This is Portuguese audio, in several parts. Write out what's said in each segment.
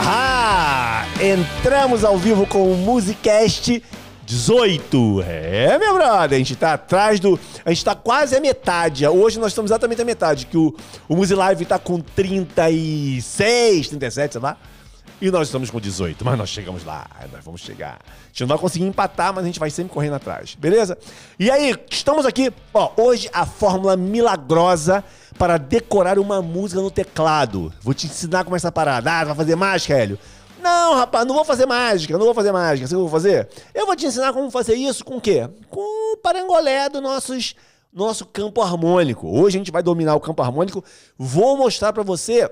Ah, entramos ao vivo com o Musicast 18. É, meu brother, a gente tá atrás do. A gente tá quase a metade. Hoje nós estamos exatamente a metade, que o, o Musilive tá com 36, 37, sei lá. E nós estamos com 18, mas nós chegamos lá, nós vamos chegar. A gente não vai conseguir empatar, mas a gente vai sempre correndo atrás, beleza? E aí, estamos aqui, ó, hoje a fórmula milagrosa para decorar uma música no teclado. Vou te ensinar como é essa parada. Ah, vai fazer mágica, Hélio? Não, rapaz, não vou fazer mágica, não vou fazer mágica. Sabe o que eu vou fazer? Eu vou te ensinar como fazer isso com o quê? Com o parangolé do nossos, nosso campo harmônico. Hoje a gente vai dominar o campo harmônico. Vou mostrar para você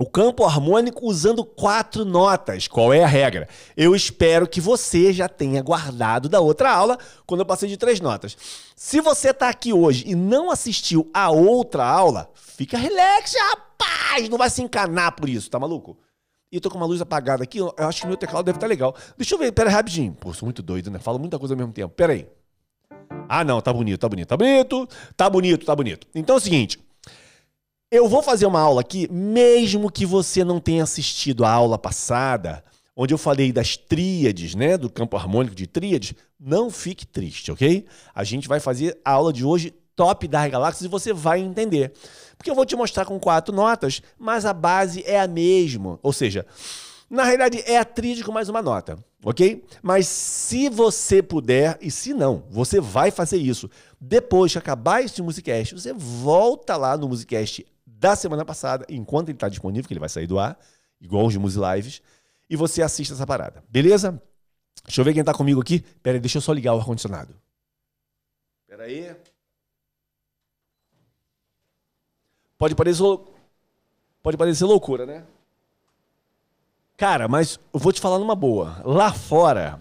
o campo harmônico usando quatro notas. Qual é a regra? Eu espero que você já tenha guardado da outra aula quando eu passei de três notas. Se você está aqui hoje e não assistiu a outra aula, fica relax, rapaz! Não vai se encanar por isso, tá maluco? E eu tô com uma luz apagada aqui, eu acho que meu teclado deve estar tá legal. Deixa eu ver, pera aí rapidinho. Pô, sou muito doido, né? Falo muita coisa ao mesmo tempo. Pera aí. Ah, não, tá bonito, tá bonito, tá bonito, tá bonito, tá bonito. Então é o seguinte, eu vou fazer uma aula aqui, mesmo que você não tenha assistido a aula passada, onde eu falei das tríades, né, do campo harmônico de tríades, não fique triste, ok? A gente vai fazer a aula de hoje top das galáxias e você vai entender. Porque eu vou te mostrar com quatro notas, mas a base é a mesma. Ou seja, na realidade é a tríade com mais uma nota, ok? Mas se você puder, e se não, você vai fazer isso. Depois que acabar esse Musicast, você volta lá no Musicast da semana passada, enquanto ele está disponível, que ele vai sair do ar, igual os Music Lives, e você assiste essa parada, beleza? Deixa eu ver quem está comigo aqui. Pera aí, deixa eu só ligar o ar-condicionado. Pera aí. Pode parecer, pode parecer loucura, né? Cara, mas eu vou te falar numa boa. Lá fora,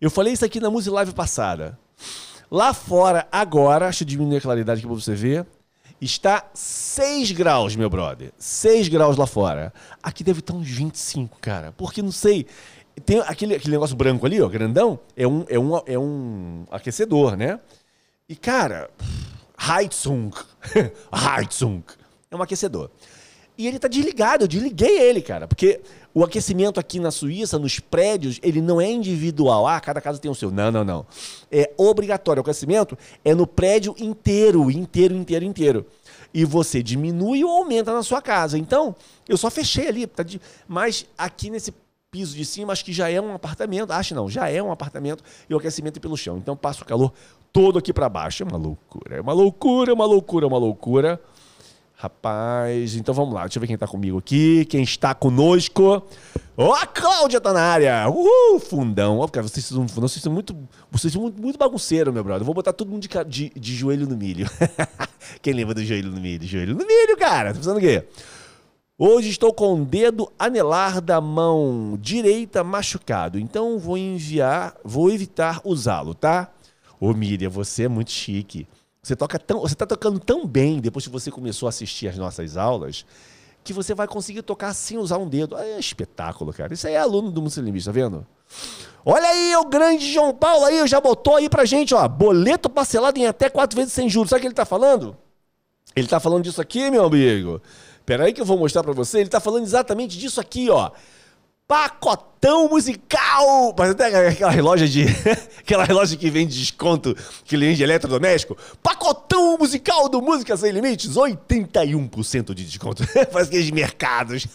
eu falei isso aqui na Music Live passada. Lá fora, agora, deixa eu diminuir a claridade aqui pra você ver. Está 6 graus, meu brother. 6 graus lá fora. Aqui deve estar uns 25, cara. Porque não sei. Tem aquele, aquele negócio branco ali, ó, grandão. É um, é um, é um aquecedor, né? E, cara, Heizung. Heizung é um aquecedor. E ele tá desligado, eu desliguei ele, cara, porque o aquecimento aqui na Suíça, nos prédios, ele não é individual. Ah, cada casa tem o seu. Não, não, não. É obrigatório. O aquecimento é no prédio inteiro, inteiro, inteiro, inteiro. E você diminui ou aumenta na sua casa. Então, eu só fechei ali. Tá de... Mas aqui nesse piso de cima, acho que já é um apartamento. Acho não, já é um apartamento e o aquecimento é pelo chão. Então, passa o calor todo aqui para baixo. É uma loucura, é uma loucura, é uma loucura, é uma loucura. Rapaz, então vamos lá. Deixa eu ver quem tá comigo aqui. Quem está conosco. Ó, oh, a Cláudia tá na área. Uhul, fundão. Ó, oh, cara, vocês são, vocês são muito. Vocês são muito, muito bagunceiros, meu brother. Eu vou botar todo mundo de, de, de joelho no milho. quem lembra do joelho no milho? Joelho no milho, cara. Tá pensando o quê? Hoje estou com o dedo anelar da mão direita machucado. Então vou enviar, vou evitar usá-lo, tá? Ô, Miriam, você é muito chique. Você toca tão, você está tocando tão bem depois que você começou a assistir as nossas aulas que você vai conseguir tocar sem usar um dedo. É espetáculo, cara. Isso aí é aluno do Muslim, tá vendo? Olha aí, o grande João Paulo aí, já botou aí pra gente, ó, boleto parcelado em até quatro vezes sem juros. Sabe o que ele tá falando? Ele tá falando disso aqui, meu amigo. Pera aí que eu vou mostrar para você. Ele tá falando exatamente disso aqui, ó pacotão musical. Mas até aquela relógio de. aquela relógio que vem de desconto, que vende de eletrodoméstico. Pacotão musical do Música Sem Limites, 81% de desconto. Faz aqueles mercados.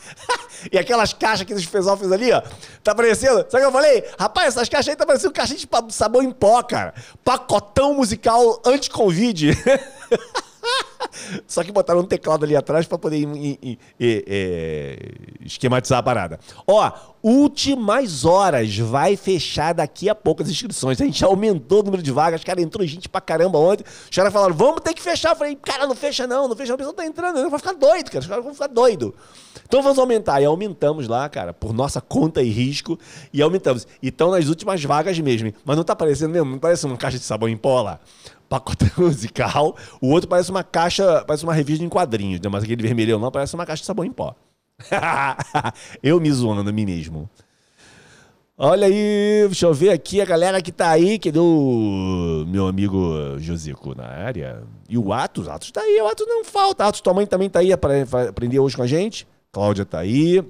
e aquelas caixas que os pessoal fez ali, ó. Tá parecendo. Sabe o que eu falei? Rapaz, essas caixas aí tá parecendo caixa de sabão em pó, cara. Pacotão musical anti-Covid. Só que botaram um teclado ali atrás para poder é, esquematizar a parada. Ó, últimas horas, vai fechar daqui a pouco as inscrições. A gente aumentou o número de vagas, cara, entrou gente pra caramba ontem. Os caras falaram, vamos ter que fechar. Eu falei, cara, não fecha não, não fecha não, o pessoal tá entrando, vai ficar doido, cara, os caras vão ficar doido. Então vamos aumentar. E aumentamos lá, cara, por nossa conta e risco, e aumentamos. E estão nas últimas vagas mesmo. Mas não tá parecendo mesmo, não parece uma caixa de sabão em pó lá pacote musical. O outro parece uma caixa, parece uma revista em quadrinhos, né? mas aquele vermelhão não parece uma caixa de sabão em pó. eu me zoando a mim mesmo. Olha aí, deixa eu ver aqui a galera que tá aí, que deu meu amigo Josico na área. E o Atos, Atos tá aí, o Atos não falta. Atos, tua mãe também tá aí para aprender hoje com a gente. Cláudia tá aí.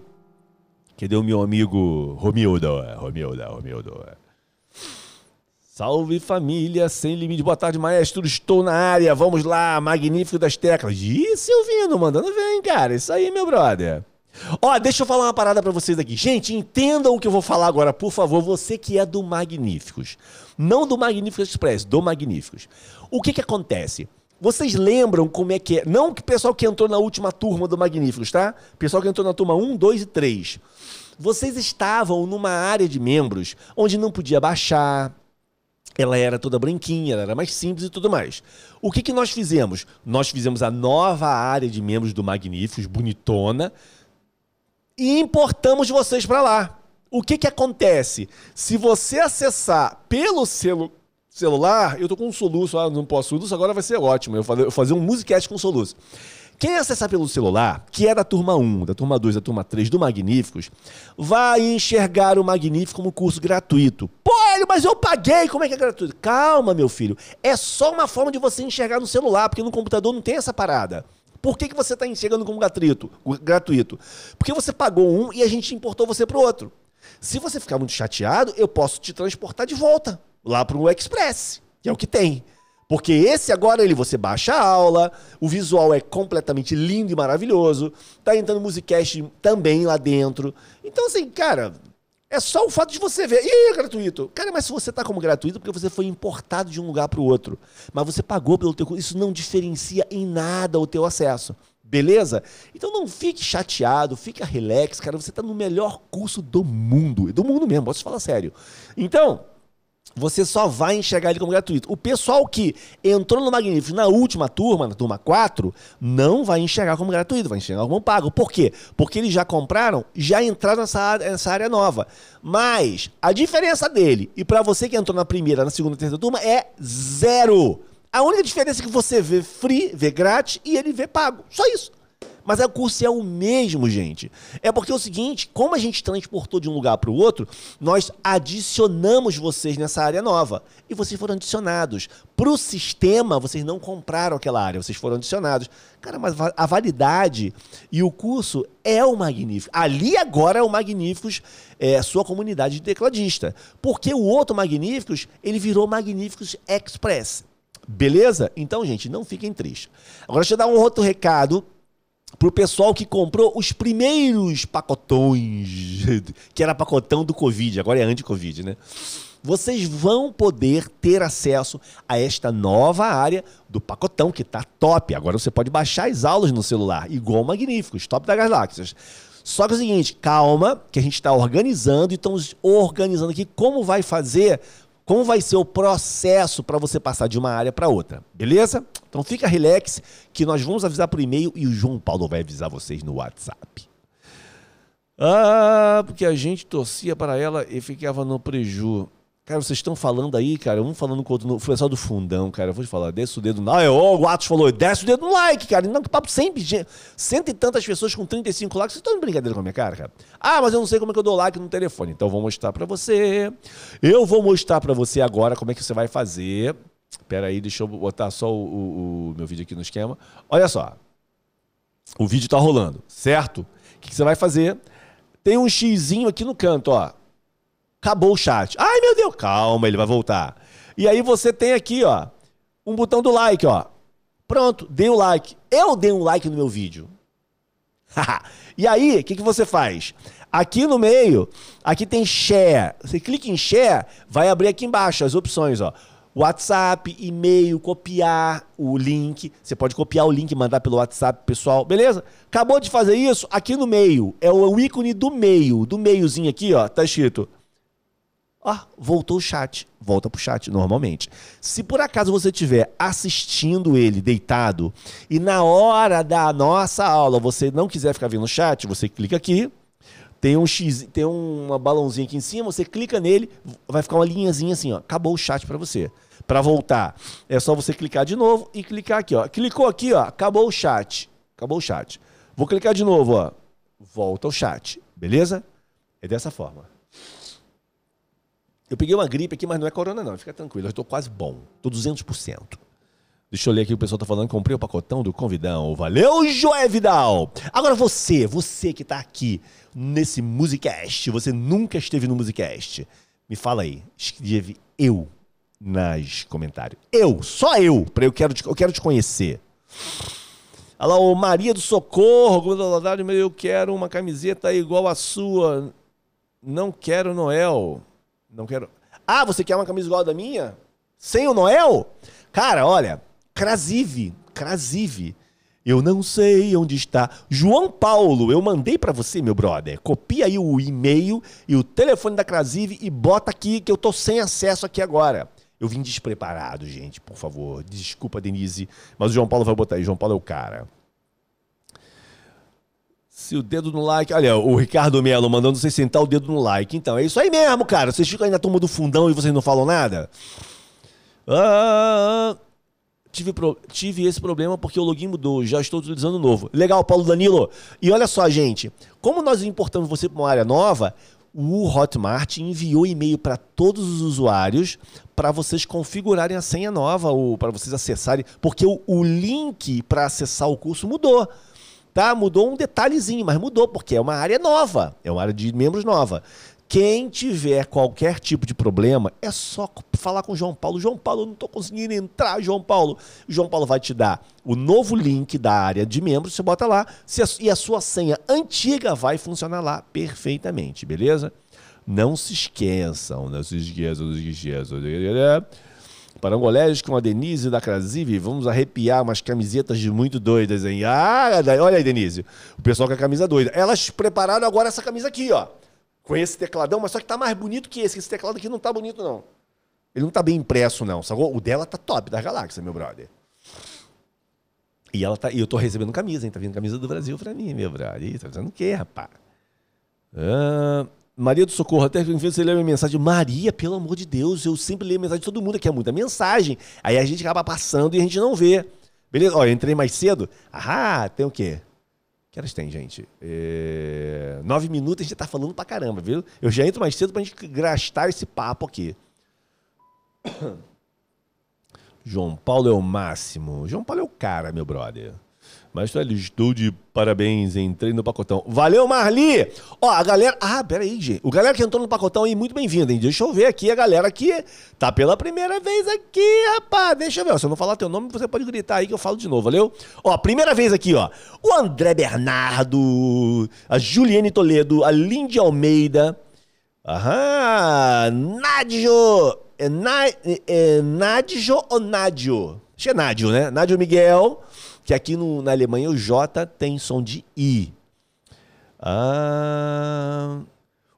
Cadê o meu amigo Romildo? Romildo, Romildo. Salve família, sem limite. Boa tarde, maestro. Estou na área. Vamos lá, magnífico das teclas. Ih, Silvino, mandando bem, cara. Isso aí, meu brother. Ó, deixa eu falar uma parada para vocês aqui. Gente, entendam o que eu vou falar agora, por favor. Você que é do Magníficos. Não do Magníficos Express, do Magníficos. O que que acontece? Vocês lembram como é que é? Não que o pessoal que entrou na última turma do Magníficos, tá? Pessoal que entrou na turma 1, 2 e 3. Vocês estavam numa área de membros onde não podia baixar, ela era toda branquinha, ela era mais simples e tudo mais. O que, que nós fizemos? Nós fizemos a nova área de membros do Magníficos, bonitona, e importamos vocês para lá. O que, que acontece? Se você acessar pelo celu celular, eu tô com um soluço, ah, não posso soluço, agora vai ser ótimo. Eu eu fazer um musicast com soluço. Quem acessar pelo celular, que é da turma 1, da turma 2, da turma 3 do Magníficos, vai enxergar o Magnífico como curso gratuito. Pô, mas eu paguei, como é que é gratuito? Calma, meu filho. É só uma forma de você enxergar no celular, porque no computador não tem essa parada. Por que, que você está enxergando como gratuito? gratuito? Porque você pagou um e a gente importou você para o outro. Se você ficar muito chateado, eu posso te transportar de volta lá para o Express, que é o que tem. Porque esse agora ele você baixa a aula, o visual é completamente lindo e maravilhoso, tá entrando musicast também lá dentro. Então assim, cara, é só o fato de você ver. Ih, é gratuito. Cara, mas se você tá como gratuito, porque você foi importado de um lugar para o outro, mas você pagou pelo teu curso, isso não diferencia em nada o teu acesso. Beleza? Então não fique chateado, fica relax, cara. Você está no melhor curso do mundo. Do mundo mesmo, posso falar sério. Então, você só vai enxergar ele como gratuito. O pessoal que entrou no Magnífico na última turma, na turma 4, não vai enxergar como gratuito, vai enxergar como pago. Por quê? Porque eles já compraram, já entraram nessa nessa área nova. Mas a diferença dele e para você que entrou na primeira, na segunda, terceira turma é zero. A única diferença é que você vê free, vê grátis e ele vê pago. Só isso. Mas o curso é o mesmo, gente. É porque é o seguinte, como a gente transportou de um lugar para o outro, nós adicionamos vocês nessa área nova. E vocês foram adicionados. Para o sistema, vocês não compraram aquela área, vocês foram adicionados. Cara, mas a validade e o curso é o Magnífico. Ali agora é o Magníficos, é sua comunidade de tecladista. Porque o outro Magníficos, ele virou Magníficos Express. Beleza? Então, gente, não fiquem tristes. Agora, deixa eu dar um outro recado pro pessoal que comprou os primeiros pacotões, que era pacotão do Covid, agora é anti-Covid, né? Vocês vão poder ter acesso a esta nova área do pacotão, que tá top. Agora você pode baixar as aulas no celular, igual Magníficos, top da galáxias. Só que é o seguinte, calma, que a gente está organizando e estamos organizando aqui como vai fazer como vai ser o processo para você passar de uma área para outra, beleza? Então fica relax que nós vamos avisar por e-mail e o João Paulo vai avisar vocês no WhatsApp. Ah, porque a gente torcia para ela e ficava no preju. Cara, vocês estão falando aí, cara, um falando com o outro, no, foi só do fundão, cara, eu vou te falar, desce o dedo, ah, o Atos falou, desce o dedo no like, cara, não, que papo sempre, cento e tantas pessoas com 35 likes, vocês estão de brincadeira com a minha cara, cara? Ah, mas eu não sei como é que eu dou like no telefone, então eu vou mostrar pra você, eu vou mostrar pra você agora como é que você vai fazer, pera aí, deixa eu botar só o, o, o meu vídeo aqui no esquema, olha só, o vídeo tá rolando, certo? O que, que você vai fazer? Tem um xizinho aqui no canto, ó, acabou o chat. Ai, meu Deus, calma, ele vai voltar. E aí você tem aqui, ó, um botão do like, ó. Pronto, dê o like. Eu dei um like no meu vídeo. e aí, o que, que você faz? Aqui no meio, aqui tem share. Você clica em share, vai abrir aqui embaixo as opções, ó. WhatsApp, e-mail, copiar o link. Você pode copiar o link e mandar pelo WhatsApp pessoal, beleza? Acabou de fazer isso? Aqui no meio, é o ícone do meio, do meiozinho aqui, ó, tá escrito Ó, voltou o chat. Volta pro chat normalmente. Se por acaso você estiver assistindo ele deitado e na hora da nossa aula você não quiser ficar vendo o chat, você clica aqui. Tem um X, tem uma balãozinha aqui em cima, você clica nele, vai ficar uma linhazinha assim, ó. Acabou o chat para você. Para voltar, é só você clicar de novo e clicar aqui, ó. Clicou aqui, ó, acabou o chat. Acabou o chat. Vou clicar de novo, ó. Volta o chat. Beleza? É dessa forma. Eu peguei uma gripe aqui, mas não é corona não, fica tranquilo, eu estou quase bom, estou 200%. Deixa eu ler aqui o pessoal tá falando. Comprei o pacotão do convidão. Valeu, Joé Vidal! Agora você, você que tá aqui nesse Musicast, você nunca esteve no Musicast, me fala aí. Escreve eu nas comentários. Eu, só eu, para eu quero eu quero te conhecer. Olha lá, o Maria do Socorro, eu quero uma camiseta igual a sua. Não quero Noel. Não quero. Ah, você quer uma camisa igual da minha? Sem o Noel? Cara, olha, Crasive, Crasive. Eu não sei onde está. João Paulo, eu mandei para você, meu brother. Copia aí o e-mail e o telefone da Crasive e bota aqui que eu tô sem acesso aqui agora. Eu vim despreparado, gente, por favor. Desculpa, Denise, mas o João Paulo vai botar aí. João Paulo é o cara. Se o dedo no like. Olha, o Ricardo Melo mandando você sentar o dedo no like. Então, é isso aí mesmo, cara. Vocês ficam aí na turma do fundão e vocês não falam nada? Ah, tive, pro... tive esse problema porque o login mudou. Já estou utilizando o novo. Legal, Paulo Danilo. E olha só, gente. Como nós importamos você para uma área nova, o Hotmart enviou e-mail para todos os usuários para vocês configurarem a senha nova ou para vocês acessarem, porque o, o link para acessar o curso mudou. Tá? Mudou um detalhezinho, mas mudou porque é uma área nova, é uma área de membros nova. Quem tiver qualquer tipo de problema, é só falar com o João Paulo. João Paulo, eu não estou conseguindo entrar, João Paulo. O João Paulo vai te dar o novo link da área de membros, você bota lá, e a sua senha antiga vai funcionar lá perfeitamente, beleza? Não se esqueçam, não se esqueçam, não se esqueçam. Parangolés com a Denise da Crasive, vamos arrepiar umas camisetas de muito doidas, hein? Ah, olha aí, Denise, o pessoal com a camisa doida. Elas prepararam agora essa camisa aqui, ó com esse tecladão, mas só que tá mais bonito que esse. Esse teclado aqui não tá bonito, não. Ele não tá bem impresso, não. Sacou? O dela tá top da galáxia, meu brother. E ela tá. E eu tô recebendo camisa, hein? Tá vindo camisa do Brasil pra mim, meu brother. Ih, tá fazendo o quê, rapaz? Ah, Maria do Socorro, até que você lê minha mensagem. Maria, pelo amor de Deus, eu sempre leio a mensagem de todo mundo, que é muita mensagem. Aí a gente acaba passando e a gente não vê. Beleza? Ó, eu entrei mais cedo. Ah, tem o quê? Que horas tem, gente? É... Nove minutos a gente tá falando pra caramba, viu? Eu já entro mais cedo pra gente gastar esse papo aqui. João Paulo é o máximo. João Paulo é o cara, meu brother. Mas olha, estou de parabéns, entrei no pacotão. Valeu, Marli! Ó, a galera. Ah, pera aí, gente. O galera que entrou no pacotão aí, muito bem-vindo, hein? Deixa eu ver aqui a galera que tá pela primeira vez aqui, rapaz. Deixa eu ver. Ó, se eu não falar teu nome, você pode gritar aí que eu falo de novo, valeu? Ó, primeira vez aqui, ó. O André Bernardo, a Juliane Toledo, a Lindy Almeida. Aham, Nádio. É, é, é Nádio ou Nádio? Acho que é Nádio, né? Nádio Miguel que aqui no, na Alemanha o J tem som de I. Ah...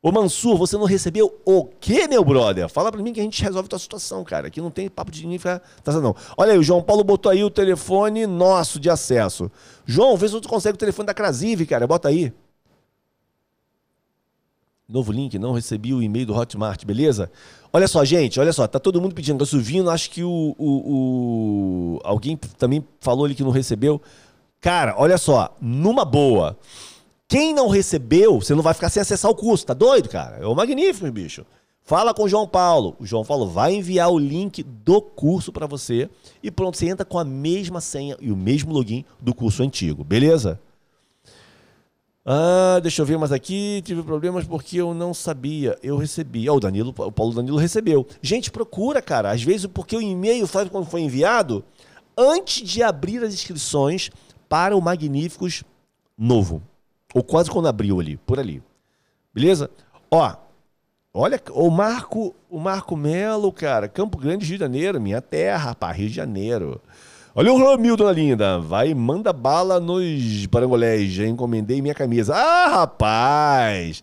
Ô Mansur, você não recebeu o quê, meu brother? Fala pra mim que a gente resolve tua situação, cara. Aqui não tem papo de ninguém ficar... Não. Olha aí, o João Paulo botou aí o telefone nosso de acesso. João, vê se tu consegue o telefone da Crasive, cara. Bota aí. Novo link, não recebi o e-mail do Hotmart, beleza? Olha só, gente, olha só, tá todo mundo pedindo, tá subindo, acho que o, o, o, alguém também falou ali que não recebeu. Cara, olha só, numa boa, quem não recebeu, você não vai ficar sem acessar o curso, tá doido, cara? É o magnífico, bicho. Fala com o João Paulo. O João Paulo vai enviar o link do curso para você e pronto, você entra com a mesma senha e o mesmo login do curso antigo, beleza? Ah, deixa eu ver mais aqui. Tive problemas porque eu não sabia. Eu recebi. Ah, o Danilo, o Paulo Danilo recebeu. Gente, procura, cara. Às vezes, porque o e-mail faz quando foi enviado, antes de abrir as inscrições para o Magníficos novo. Ou quase quando abriu ali, por ali. Beleza? Ó, olha o Marco, o Marco Melo, cara. Campo Grande, Rio de Janeiro, minha terra, rapaz, Rio de Janeiro. Olha o Romildo, linda. Vai, manda bala nos parangolés. Já encomendei minha camisa. Ah, rapaz!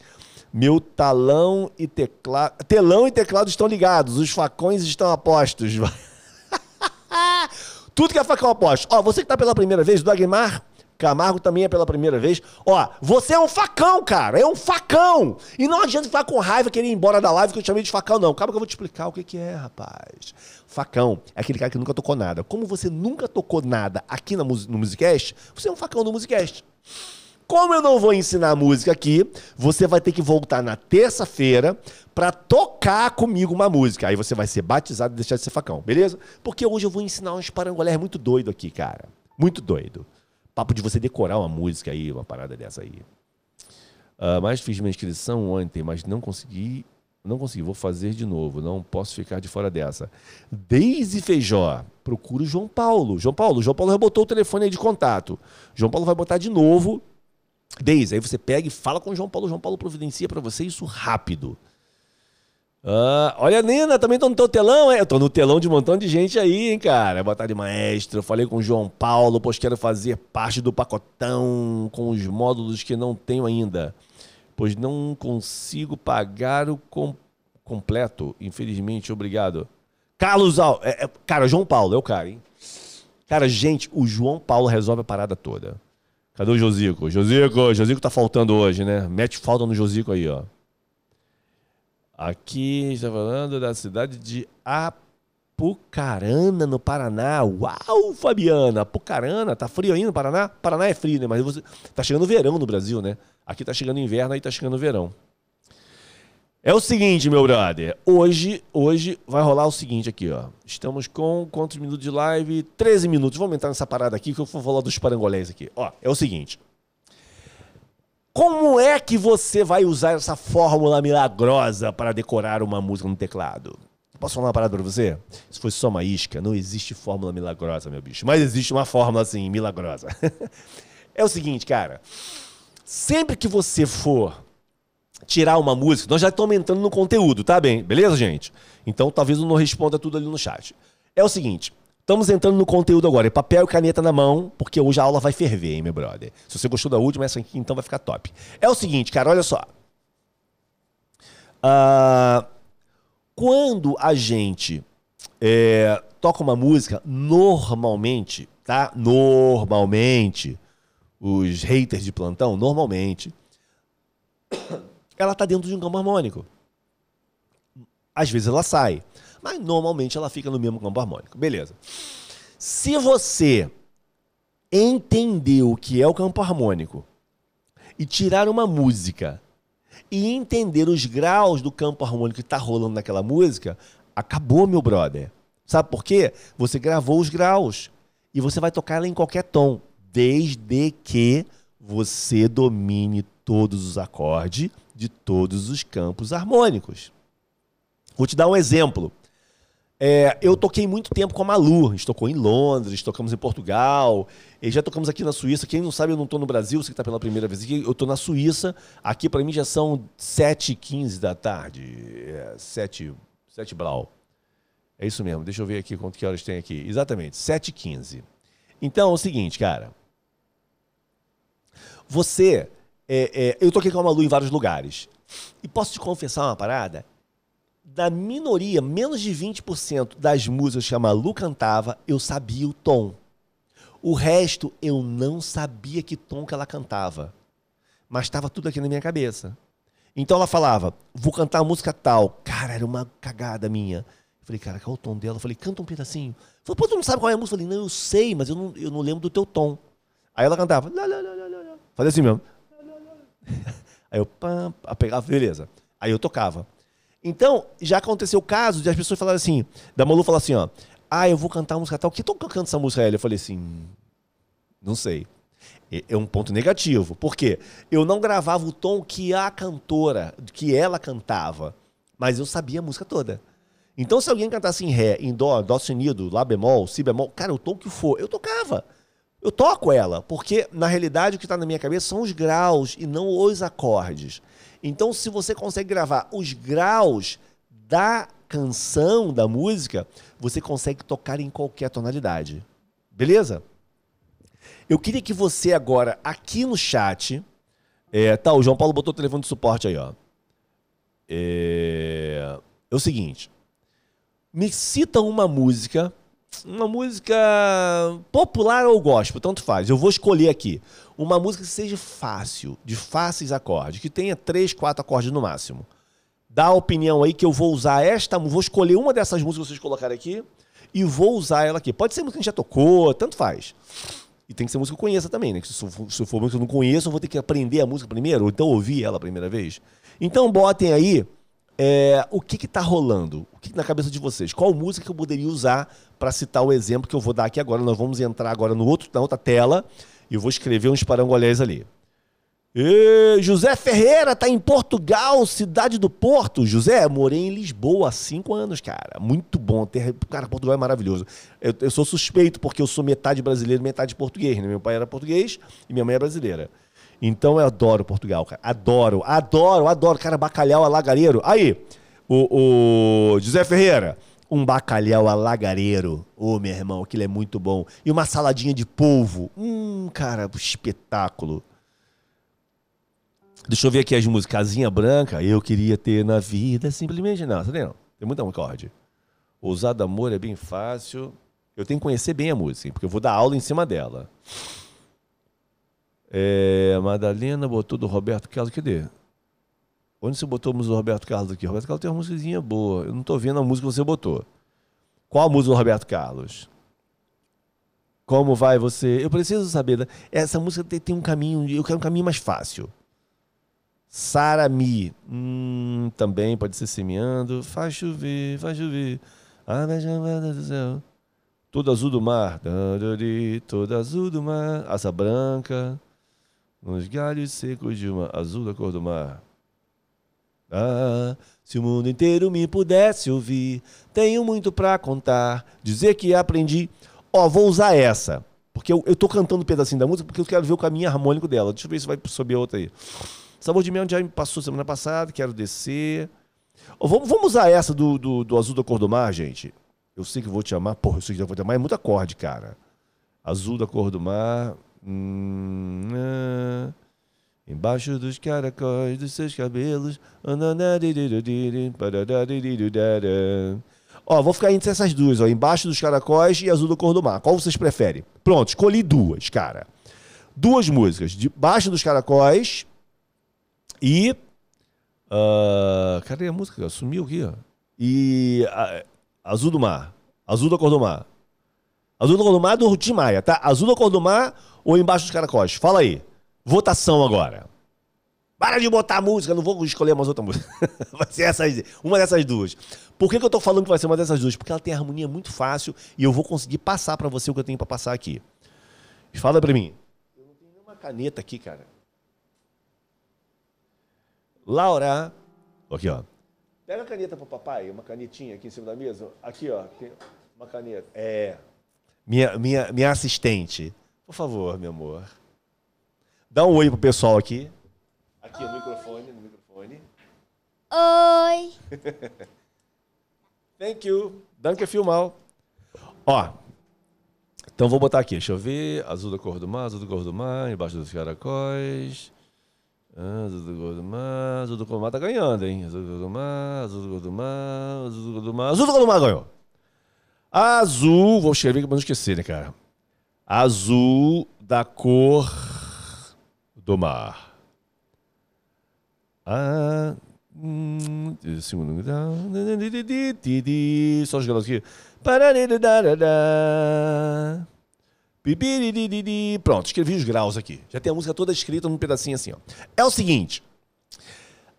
Meu talão e teclado. Telão e teclado estão ligados. Os facões estão apostos. Tudo que é facão aposto. Ó, você que tá pela primeira vez, do Aguimar Camargo também é pela primeira vez. Ó, você é um facão, cara. É um facão. E não adianta ficar com raiva querer ir embora da live que eu chamei de facão, não. Calma que eu vou te explicar o que, que é, rapaz. Facão é aquele cara que nunca tocou nada. Como você nunca tocou nada aqui no Musicast, você é um facão do Musicast. Como eu não vou ensinar música aqui, você vai ter que voltar na terça-feira para tocar comigo uma música. Aí você vai ser batizado e deixar de ser facão, beleza? Porque hoje eu vou ensinar uns parangolés muito doido aqui, cara. Muito doido. Papo de você decorar uma música aí, uma parada dessa aí. Uh, mas fiz minha inscrição ontem, mas não consegui. Não consegui, vou fazer de novo. Não posso ficar de fora dessa. Deise Feijó, procura o João Paulo. João Paulo, João Paulo já botou o telefone aí de contato. João Paulo vai botar de novo. Deise, aí você pega e fala com o João Paulo. João Paulo providencia para você isso rápido. Ah, olha, Nina, também tô no teu telão, é? Eu tô no telão de um montão de gente aí, hein, cara. Boa tarde, maestro. Falei com o João Paulo, pois quero fazer parte do pacotão com os módulos que não tenho ainda. Pois não consigo pagar o com... completo, infelizmente. Obrigado. Carlos Al... É, é, cara, João Paulo, é o cara, hein? Cara, gente, o João Paulo resolve a parada toda. Cadê o Josico? Josico, Josico tá faltando hoje, né? Mete falta no Josico aí, ó. Aqui está falando da cidade de Apucarana, no Paraná. Uau, Fabiana! Apucarana, tá frio ainda no Paraná? Paraná é frio, né? Mas você tá chegando verão no Brasil, né? Aqui tá chegando inverno, aí tá chegando verão. É o seguinte, meu brother. Hoje, hoje vai rolar o seguinte aqui, ó. Estamos com quantos minutos de live? 13 minutos. Vamos entrar nessa parada aqui que eu vou falar dos parangolés aqui. Ó, é o seguinte. Como é que você vai usar essa fórmula milagrosa para decorar uma música no teclado? Posso falar uma parada para você? Isso foi só uma isca. Não existe fórmula milagrosa, meu bicho. Mas existe uma fórmula, assim, milagrosa. é o seguinte, cara. Sempre que você for tirar uma música, nós já estamos entrando no conteúdo, tá bem? Beleza, gente? Então talvez eu não responda tudo ali no chat. É o seguinte. Estamos entrando no conteúdo agora. É papel e caneta na mão, porque hoje a aula vai ferver, hein, meu brother. Se você gostou da última, essa aqui então vai ficar top. É o seguinte, cara, olha só. Uh, quando a gente é, toca uma música, normalmente, tá? Normalmente, os haters de plantão, normalmente, ela tá dentro de um campo harmônico. Às vezes ela sai mas normalmente ela fica no mesmo campo harmônico. Beleza. Se você entender o que é o campo harmônico e tirar uma música e entender os graus do campo harmônico que está rolando naquela música, acabou, meu brother. Sabe por quê? Você gravou os graus e você vai tocar ela em qualquer tom, desde que você domine todos os acordes de todos os campos harmônicos. Vou te dar um exemplo. É, eu toquei muito tempo com a Malu. A gente tocou em Londres, tocamos em Portugal, e já tocamos aqui na Suíça. Quem não sabe, eu não estou no Brasil, você que está pela primeira vez aqui, eu estou na Suíça. Aqui para mim já são 7h15 da tarde. É, 7, 7 Blau. É isso mesmo, deixa eu ver aqui quanto que horas tem aqui. Exatamente, 7h15. Então é o seguinte, cara. Você. É, é, eu toquei com a Malu em vários lugares. E posso te confessar uma parada? Da minoria, menos de 20% das músicas que a Malu cantava, eu sabia o tom. O resto eu não sabia que tom que ela cantava. Mas estava tudo aqui na minha cabeça. Então ela falava, vou cantar a música tal. Cara, era uma cagada minha. Eu falei, cara, qual é o tom dela? Eu falei, canta um pedacinho. Falei, pô, tu não sabe qual é a música? Eu falei, não, eu sei, mas eu não, eu não lembro do teu tom. Aí ela cantava, lá, lá, lá, lá, lá. Fazia assim mesmo. Aí eu, pam, pegava, beleza. Aí eu tocava. Então, já aconteceu o caso de as pessoas falarem assim, da Malu falar assim, ó, ah, eu vou cantar uma música tal, que eu canto essa música ela? Eu falei assim, não sei. É um ponto negativo. Por quê? Eu não gravava o tom que a cantora, que ela cantava, mas eu sabia a música toda. Então, se alguém cantasse em Ré, em Dó, Dó sustenido, Lá bemol, Si bemol, cara, o tom que for, eu tocava. Eu toco ela, porque na realidade o que está na minha cabeça são os graus e não os acordes. Então, se você consegue gravar os graus da canção, da música, você consegue tocar em qualquer tonalidade. Beleza? Eu queria que você agora, aqui no chat. É, tá, o João Paulo botou o telefone de suporte aí, ó. É, é o seguinte. Me cita uma música uma música popular ou gospel, tanto faz. Eu vou escolher aqui uma música que seja fácil, de fáceis acordes, que tenha três, quatro acordes no máximo. Dá a opinião aí que eu vou usar esta, vou escolher uma dessas músicas que vocês colocarem aqui e vou usar ela aqui. Pode ser música que a gente já tocou, tanto faz. E tem que ser música que eu conheça também, né? Se, for, se for música que eu não conheço, eu vou ter que aprender a música primeiro, ou então ouvir ela a primeira vez. Então botem aí é, o que está rolando, o que, que na cabeça de vocês, qual música que eu poderia usar para citar o exemplo que eu vou dar aqui agora. Nós vamos entrar agora no outro, na outra tela e eu vou escrever uns parangolés ali. E José Ferreira tá em Portugal, cidade do Porto. José, morei em Lisboa há cinco anos, cara. Muito bom. Ter... Cara, Portugal é maravilhoso. Eu, eu, sou suspeito porque eu sou metade brasileiro metade português. Né? Meu pai era português e minha mãe é brasileira. Então eu adoro Portugal, cara. Adoro, adoro, adoro. Cara, bacalhau alagareiro. Aí, o, o José Ferreira, um bacalhau alagareiro. Ô, oh, meu irmão, aquilo é muito bom. E uma saladinha de polvo. Hum, cara, espetáculo. Deixa eu ver aqui as músicas. Casinha Branca, eu queria ter na vida. Simplesmente não, tá vendo? Tem muita acorde. Ousado Amor é bem fácil. Eu tenho que conhecer bem a música, porque eu vou dar aula em cima dela. É, Madalena botou do Roberto Carlos. Cadê? Onde você botou a música do Roberto Carlos aqui? Roberto Carlos tem uma musiquinha boa. Eu não tô vendo a música que você botou. Qual a música do Roberto Carlos? Como vai você? Eu preciso saber. Né? Essa música tem, um caminho. Eu quero um caminho mais fácil. Sarami. Hum, também pode ser semeando. Faz chover, faz chover. Ah, do céu. Todo azul do mar. Todo azul do mar. Asa branca nos galhos secos de uma azul da cor do mar. Ah, se o mundo inteiro me pudesse ouvir, tenho muito para contar, dizer que aprendi. Ó, oh, vou usar essa, porque eu, eu tô cantando um pedacinho da música porque eu quero ver o caminho harmônico dela. Deixa eu ver se vai subir outra aí. Sabor de mel já me passou semana passada, quero descer. Oh, vamos, vamos usar essa do, do, do azul da cor do mar, gente. Eu sei que vou te amar. Porra, eu sei que vou te amar. É muito acorde, cara. Azul da cor do mar. Hum, ah, embaixo dos caracóis dos seus cabelos. Ó, vou ficar entre essas duas, ó, embaixo dos caracóis e azul da cor do mar. Qual vocês preferem? Pronto, escolhi duas, cara. Duas músicas, debaixo dos caracóis e uh, cadê a música? Sumiu aqui, ó. E uh, azul do mar, azul da cor do mar. Azul da cor do mar do Tim Maia, tá? Azul da cor do mar ou embaixo dos caracóis? Fala aí. Votação agora. Para de botar música, não vou escolher mais outra música. vai ser essas, uma dessas duas. Por que, que eu tô falando que vai ser uma dessas duas? Porque ela tem harmonia muito fácil e eu vou conseguir passar para você o que eu tenho para passar aqui. Fala para mim. Eu não tenho nenhuma caneta aqui, cara. Laura. Aqui, ó. Pega a caneta pro papai, uma canetinha aqui em cima da mesa. Aqui, ó. Tem uma caneta. É. Minha, minha, minha assistente. Por favor, meu amor. Dá um oi pro pessoal aqui. Aqui, no microfone, no microfone. Oi. Thank you. Danke filmal. Ó. Então vou botar aqui, deixa eu ver. Azul da cor do mar, azul da cor do mar, embaixo dos caracóis. Azul da cor do mar, azul da cor do mar tá ganhando, hein? Azul da cor do mar, azul da cor do mar, azul da cor do mar, azul da cor do mar ganhou. Azul, vou escrever para não esquecer, né, cara? azul da cor do mar. Ah, hum, segundo só garotos aqui. Pronto, escrevi os graus aqui. Já tem a música toda escrita num pedacinho assim, ó. É o seguinte.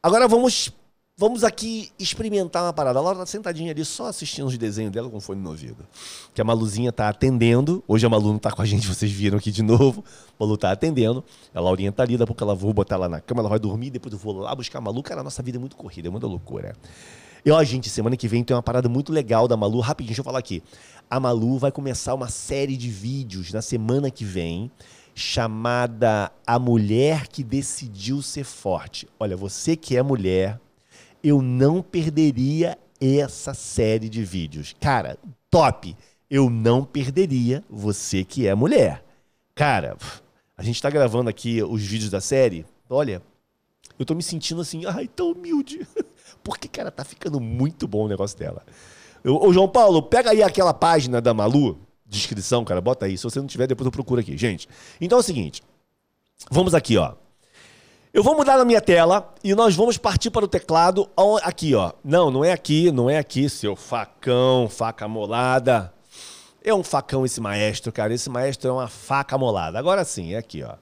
Agora vamos Vamos aqui experimentar uma parada. A Laura tá sentadinha ali só assistindo os desenhos dela com fone no ouvido. Que a Maluzinha tá atendendo. Hoje a Malu não tá com a gente, vocês viram aqui de novo. A Malu tá atendendo. A Laurinha tá ali, daqui a pouco ela vou botar lá na cama, ela vai dormir, depois eu vou lá buscar a Malu. Cara, a nossa vida é muito corrida, é muita loucura. E ó, gente, semana que vem tem uma parada muito legal da Malu. Rapidinho, deixa eu falar aqui. A Malu vai começar uma série de vídeos na semana que vem chamada A Mulher que Decidiu Ser Forte. Olha, você que é mulher, eu não perderia essa série de vídeos. Cara, top! Eu não perderia você que é mulher. Cara, a gente tá gravando aqui os vídeos da série. Olha, eu tô me sentindo assim, ai, tão humilde. Porque, cara, tá ficando muito bom o negócio dela. ô, João Paulo, pega aí aquela página da Malu, descrição, cara, bota aí. Se você não tiver, depois eu procuro aqui. Gente, então é o seguinte. Vamos aqui, ó. Eu vou mudar na minha tela e nós vamos partir para o teclado aqui, ó. Não, não é aqui, não é aqui, seu facão, faca molada. É um facão esse maestro, cara. Esse maestro é uma faca molada. Agora sim, é aqui, ó.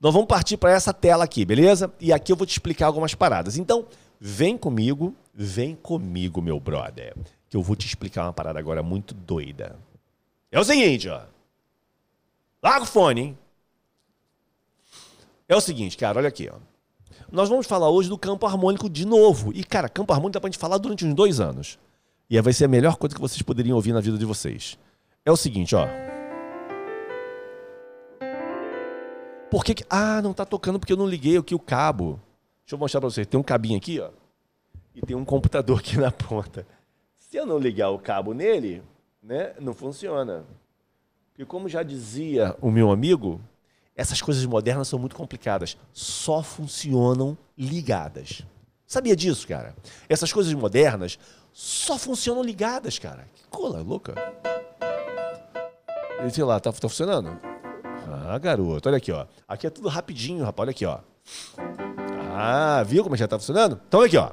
Nós vamos partir para essa tela aqui, beleza? E aqui eu vou te explicar algumas paradas. Então, vem comigo, vem comigo, meu brother, que eu vou te explicar uma parada agora muito doida. É o seguinte, ó. Larga o fone, hein? É o seguinte, cara, olha aqui, ó. Nós vamos falar hoje do campo harmônico de novo. E, cara, campo harmônico dá pra gente falar durante uns dois anos. E vai ser a melhor coisa que vocês poderiam ouvir na vida de vocês. É o seguinte, ó. Por que, que... Ah, não tá tocando porque eu não liguei aqui o cabo. Deixa eu mostrar pra vocês. Tem um cabinho aqui, ó. E tem um computador aqui na ponta. Se eu não ligar o cabo nele, né, não funciona. Porque como já dizia o meu amigo, essas coisas modernas são muito complicadas. Só funcionam ligadas. Sabia disso, cara? Essas coisas modernas só funcionam ligadas, cara. Que cola louca. Sei lá, tá, tá funcionando? Ah, garoto, olha aqui, ó. Aqui é tudo rapidinho, rapaz. Olha aqui, ó. Ah, viu como já tá funcionando? Então, olha aqui, ó.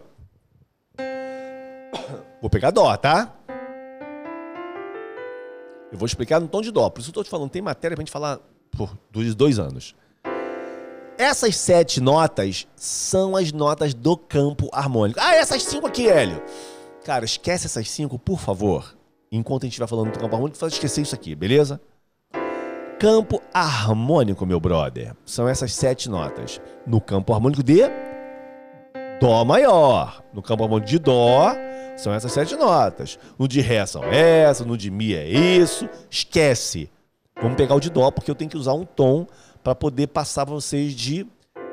Vou pegar dó, tá? Eu vou explicar no tom de dó. Por isso eu tô te falando, tem matéria pra gente falar por dois, dois anos. Essas sete notas são as notas do campo harmônico. Ah, essas cinco aqui, Hélio. Cara, esquece essas cinco, por favor. Enquanto a gente vai falando do campo harmônico, faz esquecer isso aqui, beleza? Campo harmônico, meu brother, são essas sete notas. No campo harmônico de Dó maior. No campo harmônico de Dó, são essas sete notas. No de Ré são essas, no de Mi é isso. Esquece. Vamos pegar o de Dó, porque eu tenho que usar um tom para poder passar para vocês de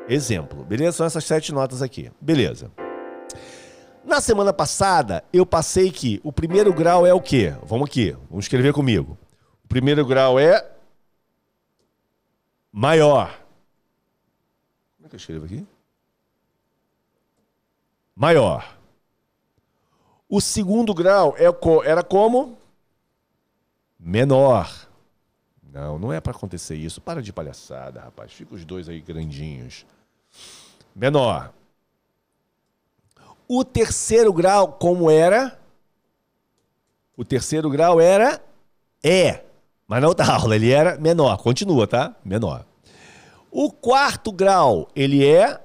exemplo. Beleza? São essas sete notas aqui. Beleza. Na semana passada, eu passei que o primeiro grau é o quê? Vamos aqui, vamos escrever comigo. O primeiro grau é maior. Como é que eu escrevo aqui? Maior. O segundo grau é, era como? Menor. Não, não é para acontecer isso. Para de palhaçada, rapaz. Fica os dois aí grandinhos. Menor. O terceiro grau, como era? O terceiro grau era É. Mas na outra aula ele era menor. Continua, tá? Menor. O quarto grau, ele é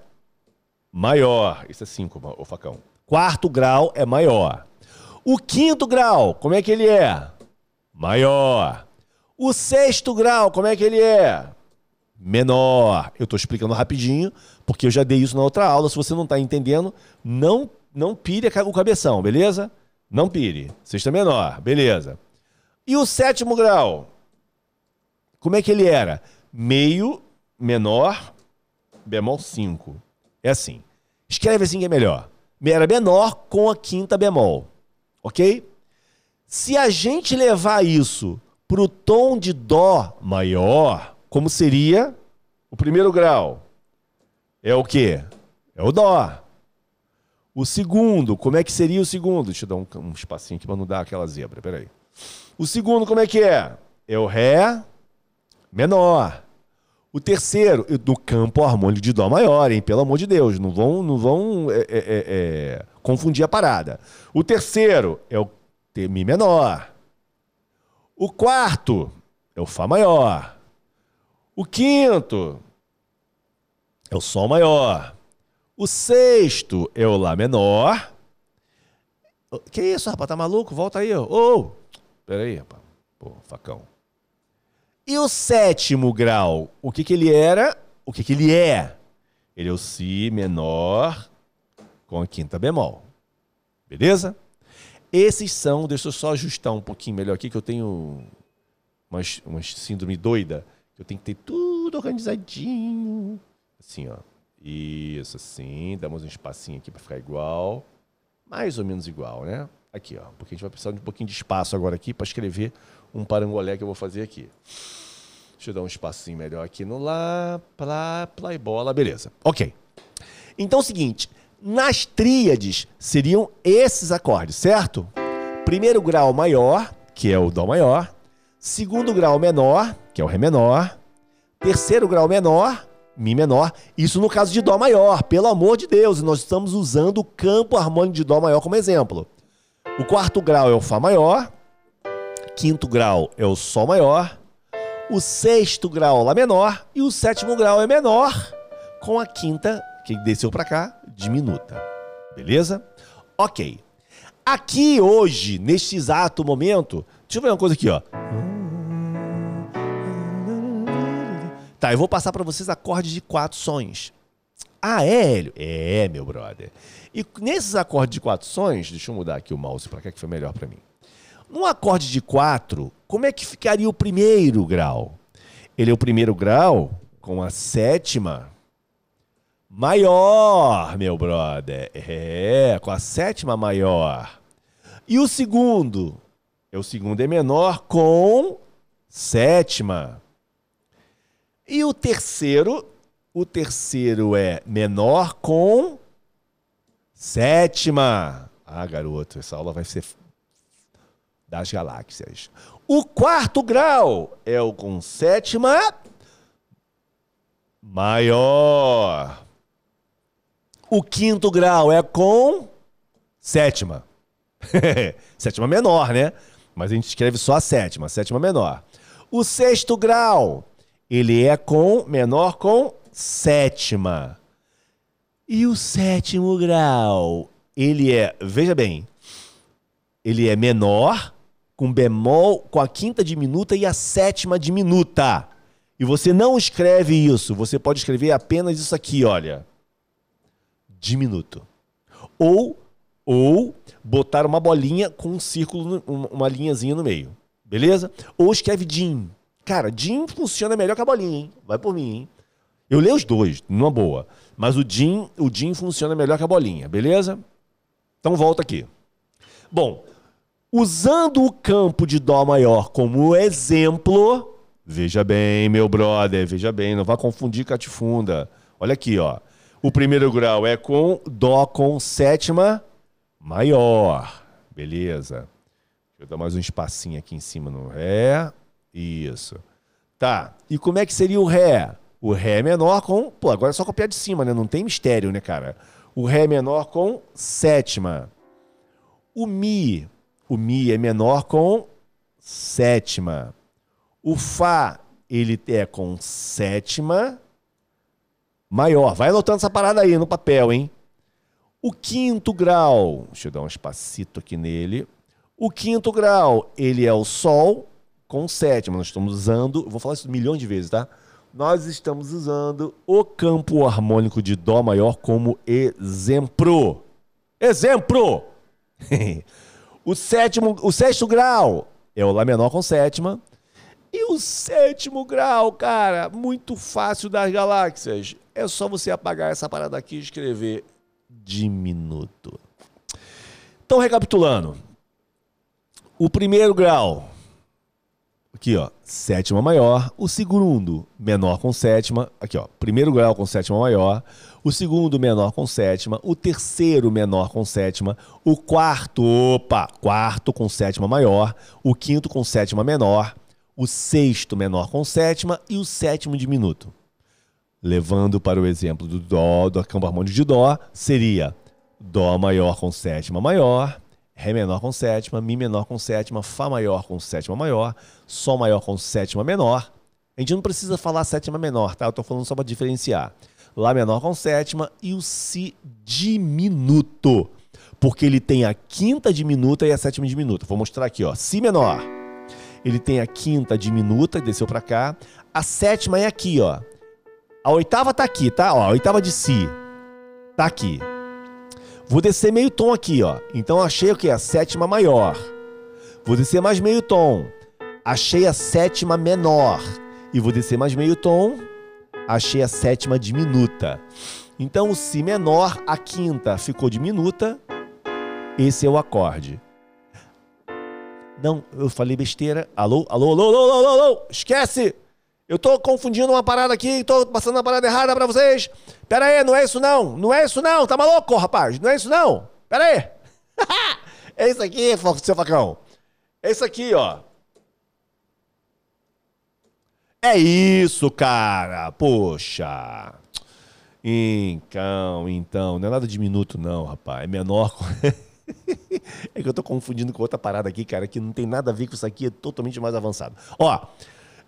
maior. Isso é cinco, o facão. Quarto grau é maior. O quinto grau, como é que ele é? Maior. O sexto grau, como é que ele é? Menor. Eu estou explicando rapidinho, porque eu já dei isso na outra aula. Se você não está entendendo, não, não pire o cabeção, beleza? Não pire. Sexta menor, beleza. E o sétimo grau? Como é que ele era? Meio menor, bemol 5. É assim. Escreve assim que é melhor. Era menor com a quinta bemol. Ok? Se a gente levar isso para o tom de Dó maior, como seria o primeiro grau? É o quê? É o Dó. O segundo, como é que seria o segundo? Deixa eu dar um, um espacinho aqui para não dar aquela zebra, peraí. O segundo, como é que é? É o Ré menor. O terceiro, do campo harmônico de Dó maior, hein? Pelo amor de Deus, não vão, não vão é, é, é, é confundir a parada. O terceiro é o Mi menor. O quarto é o Fá maior. O quinto é o Sol maior. O sexto é o Lá menor. Que isso, rapaz? Tá maluco? Volta aí. Ô, oh, peraí, rapaz. Pô, facão. E o sétimo grau? O que que ele era? O que que ele é? Ele é o Si menor com a quinta bemol. Beleza? Esses são, deixa eu só ajustar um pouquinho melhor aqui, que eu tenho umas, umas síndrome doida. Eu tenho que ter tudo organizadinho. Assim, ó. Isso, assim. Damos um espacinho aqui para ficar igual. Mais ou menos igual, né? Aqui, ó. Porque a gente vai precisar de um pouquinho de espaço agora aqui para escrever um parangolé que eu vou fazer aqui. Deixa eu dar um espacinho melhor aqui no lá, plá, plá e bola. Beleza. Ok. Então é o seguinte. Nas tríades seriam esses acordes, certo? Primeiro grau maior, que é o Dó maior. Segundo grau menor, que é o Ré menor. Terceiro grau menor, Mi menor. Isso no caso de Dó maior, pelo amor de Deus. Nós estamos usando o campo harmônico de Dó maior como exemplo. O quarto grau é o Fá maior. quinto grau é o Sol maior, o sexto grau Lá menor e o sétimo grau é menor, com a quinta, que desceu para cá, diminuta. Beleza? Ok. Aqui hoje, neste exato momento, deixa eu ver uma coisa aqui, ó. Tá, eu vou passar para vocês acordes de quatro sons. Ah, é, Hélio? É, meu brother. E nesses acordes de quatro sons, deixa eu mudar aqui o mouse para cá que foi melhor para mim. Num acorde de quatro, como é que ficaria o primeiro grau? Ele é o primeiro grau com a sétima maior, meu brother. É, com a sétima maior. E o segundo? É o segundo é menor com sétima. E o terceiro, o terceiro é menor com sétima. Ah, garoto, essa aula vai ser das galáxias. O quarto grau é o com sétima maior. O quinto grau é com sétima. sétima menor, né? Mas a gente escreve só a sétima, sétima menor. O sexto grau ele é com menor com sétima. E o sétimo grau, ele é, veja bem, ele é menor com bemol, com a quinta diminuta e a sétima diminuta. E você não escreve isso, você pode escrever apenas isso aqui, olha. Diminuto. Ou ou botar uma bolinha com um círculo, uma linhazinha no meio. Beleza? Ou escreve dim. Cara, Jim funciona melhor que a bolinha, hein? Vai por mim, hein? Eu leio os dois, numa boa. Mas o Jim, o Jim funciona melhor que a bolinha, beleza? Então volta aqui. Bom, usando o campo de Dó maior como exemplo, veja bem, meu brother, veja bem, não vá confundir catifunda. Olha aqui, ó. O primeiro grau é com Dó com sétima maior. Beleza. Deixa eu dar mais um espacinho aqui em cima no Ré. Isso. Tá. E como é que seria o Ré? O Ré menor com. Pô, agora é só copiar de cima, né? Não tem mistério, né, cara? O Ré menor com sétima. O Mi. O Mi é menor com sétima. O Fá, ele é com sétima maior. Vai anotando essa parada aí no papel, hein? O quinto grau, deixa eu dar um espacito aqui nele. O quinto grau, ele é o Sol com sétima. Nós estamos usando, vou falar isso milhões de vezes, tá? Nós estamos usando o campo harmônico de Dó maior como exemplo. Exemplo! o sétimo, o sexto grau é o Lá menor com sétima. E o sétimo grau, cara, muito fácil das galáxias. É só você apagar essa parada aqui e escrever diminuto. Então, recapitulando. O primeiro grau Aqui, ó, sétima maior. O segundo, menor com sétima. Aqui, ó, primeiro grau com sétima maior. O segundo, menor com sétima. O terceiro, menor com sétima. O quarto, opa, quarto com sétima maior. O quinto com sétima menor. O sexto, menor com sétima. E o sétimo diminuto. Levando para o exemplo do Dó, do campo harmônico de Dó, seria Dó maior com sétima maior. Ré menor com sétima, Mi menor com sétima, Fá maior com sétima maior, Sol maior com sétima menor. A gente não precisa falar sétima menor, tá? Eu tô falando só para diferenciar. Lá menor com sétima e o Si diminuto. Porque ele tem a quinta diminuta e a sétima diminuta. Vou mostrar aqui, ó. Si menor. Ele tem a quinta diminuta, desceu para cá. A sétima é aqui, ó. A oitava tá aqui, tá? Ó, a oitava de Si tá aqui. Vou descer meio tom aqui, ó. Então achei o que? A sétima maior. Vou descer mais meio tom. Achei a sétima menor. E vou descer mais meio tom. Achei a sétima diminuta. Então o Si menor, a quinta ficou diminuta. Esse é o acorde. Não, eu falei besteira. Alô, alô, alô, alô, alô, alô, alô. Esquece! Eu tô confundindo uma parada aqui, tô passando uma parada errada para vocês. Pera aí, não é isso não. Não é isso não. Tá maluco, rapaz? Não é isso não. Pera aí. é isso aqui, seu facão. É isso aqui, ó. É isso, cara. Poxa. Então, então, não é nada de minuto não, rapaz. É menor. É que eu tô confundindo com outra parada aqui, cara, que não tem nada a ver com isso aqui, é totalmente mais avançado. Ó,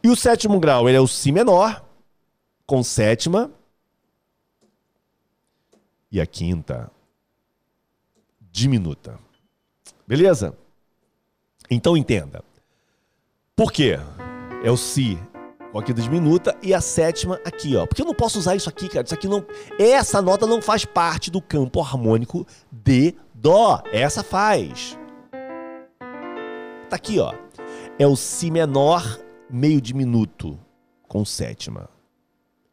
e o sétimo grau, ele é o Si menor, com sétima. E a quinta, diminuta. Beleza? Então entenda. Por quê? É o Si com a diminuta e a sétima aqui, ó. Porque eu não posso usar isso aqui, cara. Isso aqui não. Essa nota não faz parte do campo harmônico de Dó. Essa faz. Tá aqui, ó. É o Si menor meio diminuto com sétima.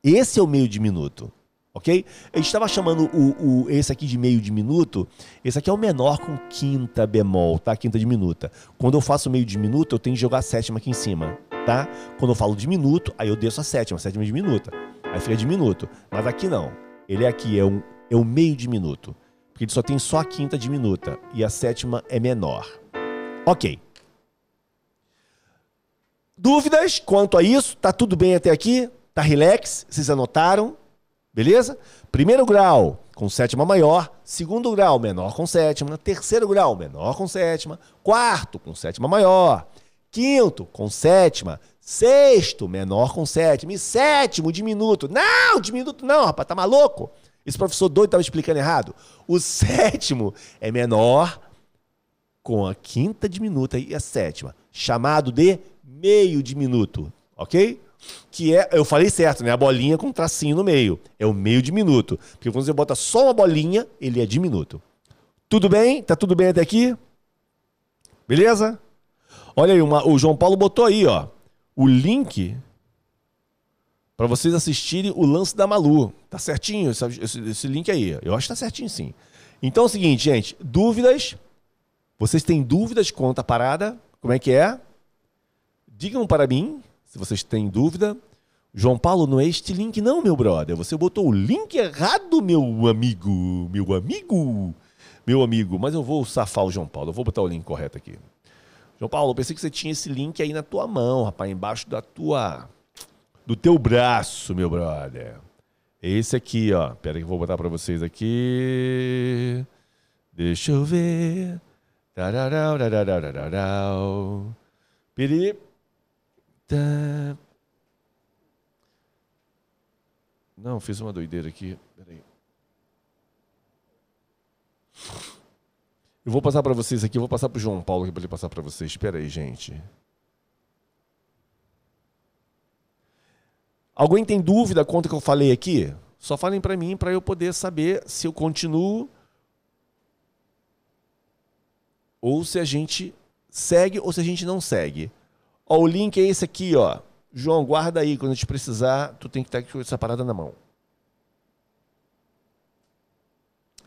Esse é o meio diminuto ok? A gente estava chamando o, o, esse aqui de meio diminuto, esse aqui é o menor com quinta bemol, tá? Quinta diminuta. Quando eu faço meio diminuto, eu tenho que jogar a sétima aqui em cima, tá? Quando eu falo diminuto, aí eu desço a sétima, a sétima é diminuta. Aí fica diminuto. Mas aqui não. Ele aqui, é, um, é o meio diminuto. Porque ele só tem só a quinta diminuta e a sétima é menor. Ok. Dúvidas quanto a isso? Tá tudo bem até aqui? Tá relax? Vocês anotaram? Beleza? Primeiro grau com sétima maior, segundo grau menor com sétima, terceiro grau menor com sétima, quarto com sétima maior, quinto com sétima, sexto menor com sétima e sétimo diminuto. Não, diminuto não, rapaz, tá maluco? Esse professor doido estava explicando errado. O sétimo é menor com a quinta diminuta e a sétima, chamado de meio diminuto, ok? que é, eu falei certo, né? A bolinha com um tracinho no meio. É o meio diminuto. Porque quando você bota só uma bolinha, ele é diminuto. Tudo bem? Tá tudo bem até aqui? Beleza? Olha aí, uma, o João Paulo botou aí, ó, o link para vocês assistirem o lance da Malu. Tá certinho esse, esse, link aí. Eu acho que tá certinho sim. Então é o seguinte, gente, dúvidas? Vocês têm dúvidas quanto à parada? Como é que é? Digam para mim se vocês têm dúvida, João Paulo, não é este link não, meu brother. Você botou o link errado, meu amigo. Meu amigo. Meu amigo. Mas eu vou safar o João Paulo. Eu vou botar o link correto aqui. João Paulo, eu pensei que você tinha esse link aí na tua mão, rapaz. Embaixo da tua... Do teu braço, meu brother. Esse aqui, ó. Pera que eu vou botar para vocês aqui. Deixa eu ver. Tararau, tararau, tararau. Não, fiz uma doideira aqui. Peraí. Eu vou passar para vocês aqui, eu vou passar para o João Paulo aqui para ele passar para vocês. Espera aí, gente. Alguém tem dúvida quanto que eu falei aqui? Só falem para mim para eu poder saber se eu continuo ou se a gente segue ou se a gente não segue. Ó, o link é esse aqui, ó. João, guarda aí. Quando a gente precisar, tu tem que estar com essa parada na mão.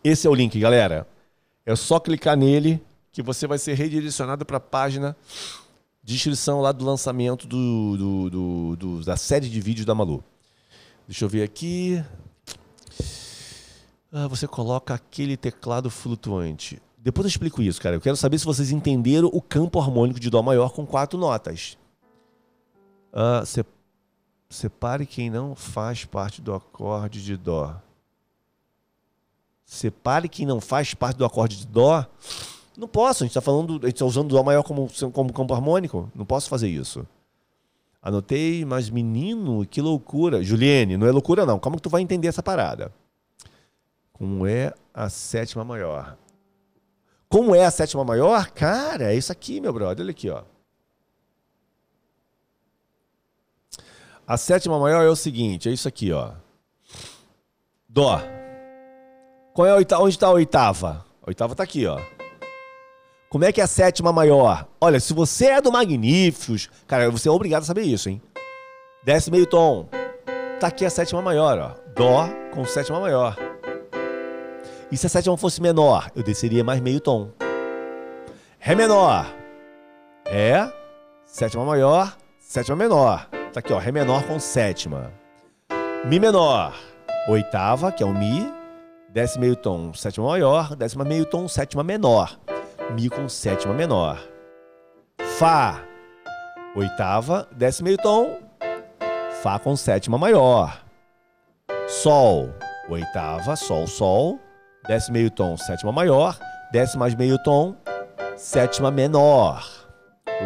Esse é o link, galera. É só clicar nele que você vai ser redirecionado para a página de inscrição lá do lançamento do, do, do, do, da série de vídeos da Malu. Deixa eu ver aqui. Ah, você coloca aquele teclado flutuante. Depois eu explico isso, cara. Eu quero saber se vocês entenderam o campo harmônico de Dó maior com quatro notas. Uh, separe quem não faz parte do acorde de Dó. Separe quem não faz parte do acorde de Dó. Não posso, a gente está falando, a gente está usando Dó maior como, como campo harmônico. Não posso fazer isso. Anotei, mas menino, que loucura. Juliane, não é loucura não. Como que tu vai entender essa parada? Como é a sétima maior? Como é a sétima maior? Cara, é isso aqui, meu brother. Olha aqui, ó. A sétima maior é o seguinte, é isso aqui, ó. Dó. Qual é a oitava? Onde está a oitava? A oitava está aqui, ó. Como é que é a sétima maior? Olha, se você é do Magníficos, cara, você é obrigado a saber isso, hein? Desce meio tom. Tá aqui a sétima maior, ó. Dó com sétima maior. E se a sétima fosse menor, eu desceria mais meio tom. Ré menor. Ré, sétima maior, sétima menor. Tá aqui, ó, Ré menor com sétima. Mi menor, oitava, que é o Mi, desce meio tom, sétima maior, décima meio tom, sétima menor. Mi com sétima menor. Fá, oitava, desce meio tom, Fá com sétima maior. Sol, oitava, Sol, Sol, desce meio tom, sétima maior, desce mais meio tom, sétima menor.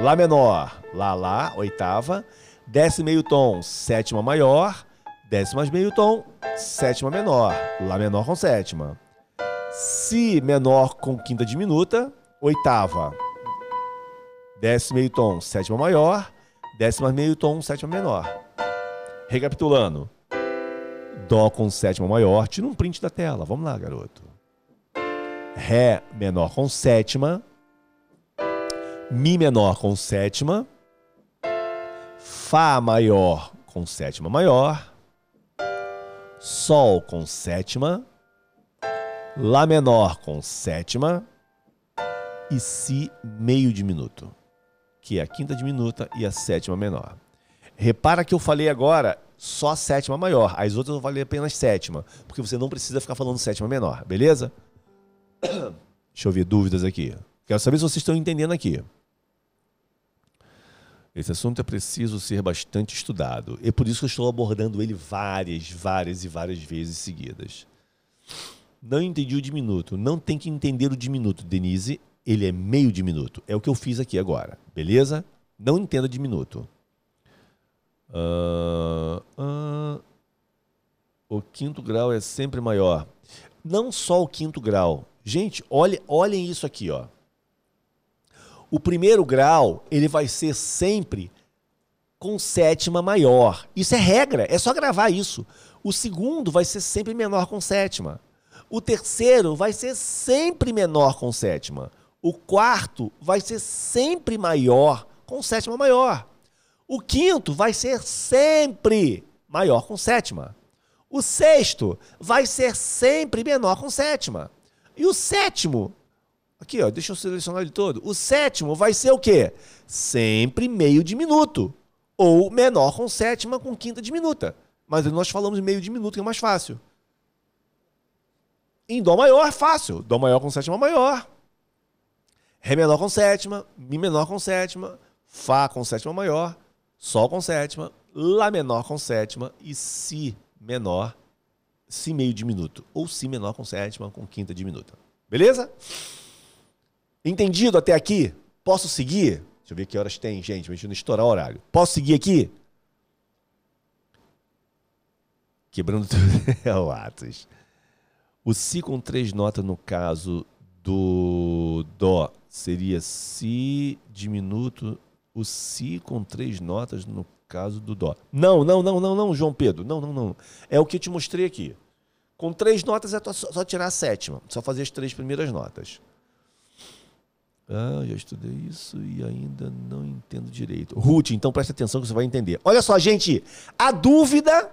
Lá menor, Lá, Lá, oitava, desce meio tom, sétima maior, desce mais meio tom, sétima menor, Lá menor com sétima. Si menor com quinta diminuta, oitava, desce meio tom, sétima maior, desce mais meio tom, sétima menor. Recapitulando. Dó com sétima maior, tira um print da tela. Vamos lá, garoto. Ré menor com sétima. Mi menor com sétima. Fá maior com sétima maior. Sol com sétima. Lá menor com sétima. E Si meio diminuto, que é a quinta diminuta e a sétima menor. Repara que eu falei agora só a sétima maior. As outras eu falei apenas sétima. Porque você não precisa ficar falando sétima menor, beleza? Deixa eu ver dúvidas aqui. Quero saber se vocês estão entendendo aqui. Esse assunto é preciso ser bastante estudado. É por isso que eu estou abordando ele várias, várias e várias vezes seguidas. Não entendi o diminuto. Não tem que entender o diminuto, Denise. Ele é meio diminuto. É o que eu fiz aqui agora, beleza? Não entenda diminuto. Uh, uh, o quinto grau é sempre maior. Não só o quinto grau. Gente, olhe, olhem isso aqui, ó. O primeiro grau, ele vai ser sempre com sétima maior. Isso é regra, é só gravar isso. O segundo vai ser sempre menor com sétima. O terceiro vai ser sempre menor com sétima. O quarto vai ser sempre maior com sétima maior. O quinto vai ser sempre maior com sétima. O sexto vai ser sempre menor com sétima. E o sétimo, aqui ó, deixa eu selecionar de todo. O sétimo vai ser o quê? Sempre meio diminuto. Ou menor com sétima com quinta diminuta. Mas nós falamos meio diminuto, que é mais fácil. Em Dó maior fácil. Dó maior com sétima maior. Ré menor com sétima. Mi menor com sétima. Fá com sétima maior. Sol com sétima, Lá menor com sétima e Si menor, Si meio diminuto. Ou Si menor com sétima com quinta diminuta. Beleza? Entendido até aqui? Posso seguir? Deixa eu ver que horas tem, gente. Pra gente não estourar o horário. Posso seguir aqui? Quebrando tudo. é o Atos. O Si com três notas no caso do Dó seria Si diminuto o Si com três notas no caso do Dó. Não, não, não, não, não, João Pedro. Não, não, não. É o que eu te mostrei aqui. Com três notas é só tirar a sétima. Só fazer as três primeiras notas. Ah, já estudei isso e ainda não entendo direito. Ruth, então preste atenção que você vai entender. Olha só, gente. A dúvida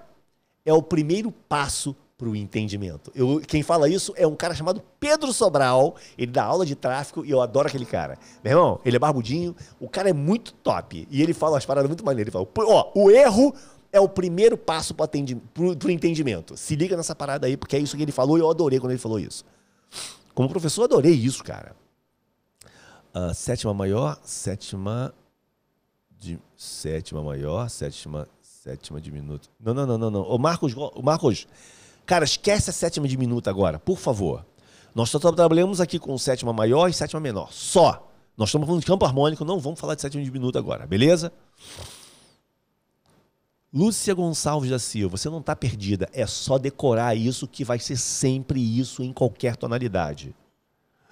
é o primeiro passo para o entendimento. Eu, quem fala isso é um cara chamado Pedro Sobral. Ele dá aula de tráfico e eu adoro aquele cara. Meu irmão, ele é barbudinho, o cara é muito top. E ele fala umas paradas muito maneiras. Ele fala: ó, o erro é o primeiro passo para o entendimento. Se liga nessa parada aí, porque é isso que ele falou e eu adorei quando ele falou isso. Como professor, adorei isso, cara. Uh, sétima maior, sétima. De, sétima maior, sétima. Sétima diminuto. Não, não, não, não, não. O Marcos, o Marcos, Cara, esquece a sétima diminuta agora, por favor. Nós só trabalhamos aqui com sétima maior e sétima menor. Só. Nós estamos falando de campo harmônico, não vamos falar de sétima diminuta agora, beleza? Lúcia Gonçalves da Silva, você não está perdida, é só decorar isso que vai ser sempre isso em qualquer tonalidade.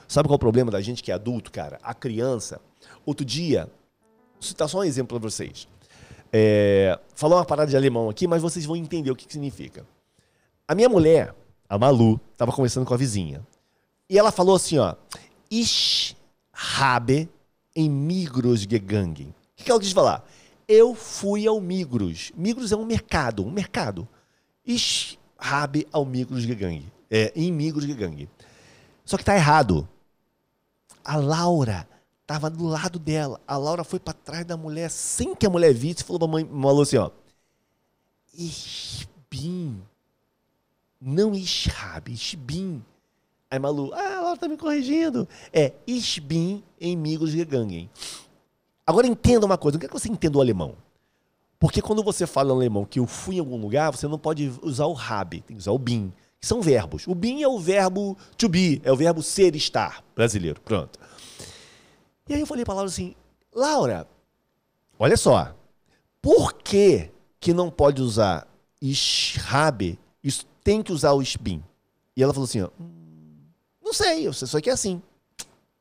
Sabe qual é o problema da gente que é adulto, cara? A criança. Outro dia, vou citar só um exemplo para vocês. É, falou uma parada de alemão aqui, mas vocês vão entender o que, que significa. A minha mulher, a Malu, estava conversando com a vizinha. E ela falou assim, ó. Ich habe em Migros gegangen. O que, que ela quis falar? Eu fui ao Migros. Migros é um mercado, um mercado. Ich habe ao Migros gegangen. É, em Migros gegangen. Só que tá errado. A Laura estava do lado dela. A Laura foi para trás da mulher sem que a mulher visse e falou pra mãe, Malu assim, ó. Ich bin não Ishab, Ishbin. Aí Malu, ah, ela tá me corrigindo. É Ishbin em Migos Gegangen. Agora entenda uma coisa, não quero que você entenda o alemão. Porque quando você fala em alemão que eu fui em algum lugar, você não pode usar o Rab, tem que usar o bin, que que são verbos. O been é o verbo to be, é o verbo ser estar, brasileiro. Pronto. E aí eu falei para Laura assim, Laura, olha só, por que que não pode usar habe, isso tem que usar o SBIM? E ela falou assim, ó, hum, não sei, eu sei só que é assim.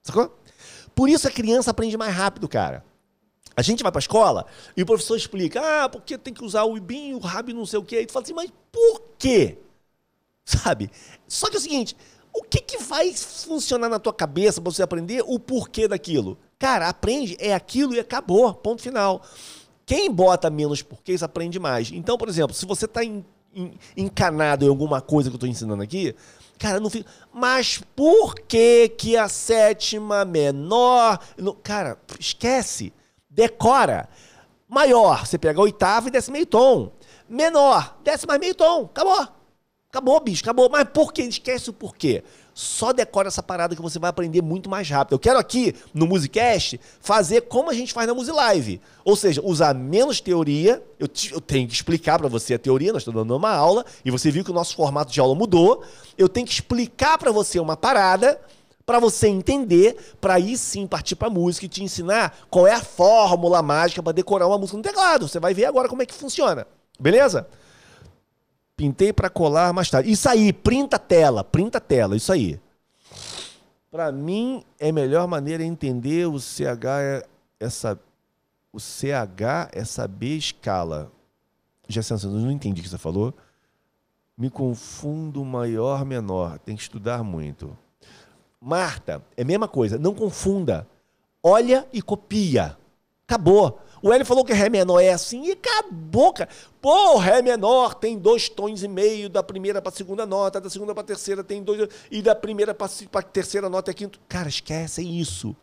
Sacou? Por isso a criança aprende mais rápido, cara. A gente vai para a escola e o professor explica, ah, porque tem que usar o IBIM, o RAB, não sei o quê. E tu fala assim, mas por quê? Sabe? Só que é o seguinte, o que, que vai funcionar na tua cabeça para você aprender o porquê daquilo? Cara, aprende, é aquilo e acabou, ponto final. Quem bota menos porquês aprende mais. Então, por exemplo, se você está encanado em alguma coisa que eu estou ensinando aqui, cara, não fica. Mas por que que a sétima menor. Cara, esquece. Decora. Maior, você pega a oitava e desce meio tom. Menor, desce mais meio tom. Acabou. Acabou, bicho, acabou. Mas por quê? Esquece o porquê. Só decora essa parada que você vai aprender muito mais rápido. Eu quero aqui, no Musicast, fazer como a gente faz na Musilive. Ou seja, usar menos teoria. Eu, te, eu tenho que explicar para você a teoria, nós estamos dando uma aula, e você viu que o nosso formato de aula mudou. Eu tenho que explicar para você uma parada para você entender, para aí sim partir para música e te ensinar qual é a fórmula mágica para decorar uma música no teclado. Você vai ver agora como é que funciona. Beleza? Pintei para colar mais tarde. Isso aí, printa a tela, printa tela, isso aí. Para mim, é melhor maneira de entender o CH é essa o CH é saber escala. Já eu não entendi o que você falou. Me confundo maior, menor. Tem que estudar muito. Marta, é a mesma coisa. Não confunda. Olha e copia. Acabou. O Hélio falou que Ré menor é assim e acabou, cara. Pô, Ré menor tem dois tons e meio da primeira para segunda nota, da segunda para terceira tem dois, e da primeira para terceira nota é quinto. Cara, esquece isso.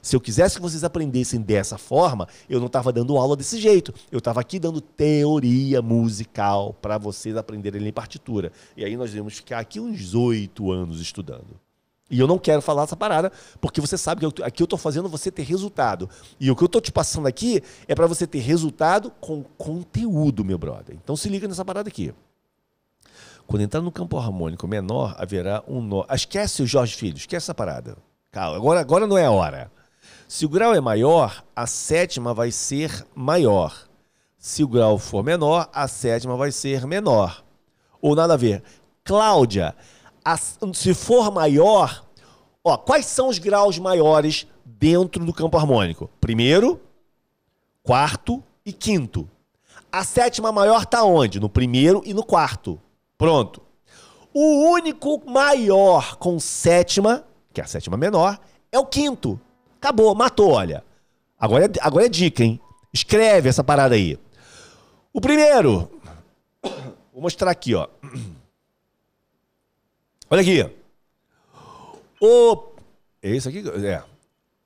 Se eu quisesse que vocês aprendessem dessa forma, eu não estava dando aula desse jeito. Eu estava aqui dando teoria musical para vocês aprenderem em partitura. E aí nós devemos ficar aqui uns oito anos estudando. E eu não quero falar essa parada, porque você sabe que aqui eu estou fazendo você ter resultado. E o que eu estou te passando aqui é para você ter resultado com conteúdo, meu brother. Então se liga nessa parada aqui. Quando entrar no campo harmônico menor, haverá um nó. Ah, esquece o Jorge Filho, esquece essa parada. Calma, agora, agora não é a hora. Se o grau é maior, a sétima vai ser maior. Se o grau for menor, a sétima vai ser menor. Ou nada a ver. Cláudia, se for maior, ó, quais são os graus maiores dentro do campo harmônico? Primeiro, quarto e quinto. A sétima maior está onde? No primeiro e no quarto. Pronto. O único maior com sétima, que é a sétima menor, é o quinto. Acabou, matou, olha. Agora é, agora é dica, hein? Escreve essa parada aí. O primeiro, vou mostrar aqui, ó. Olha aqui. O. É isso aqui? É.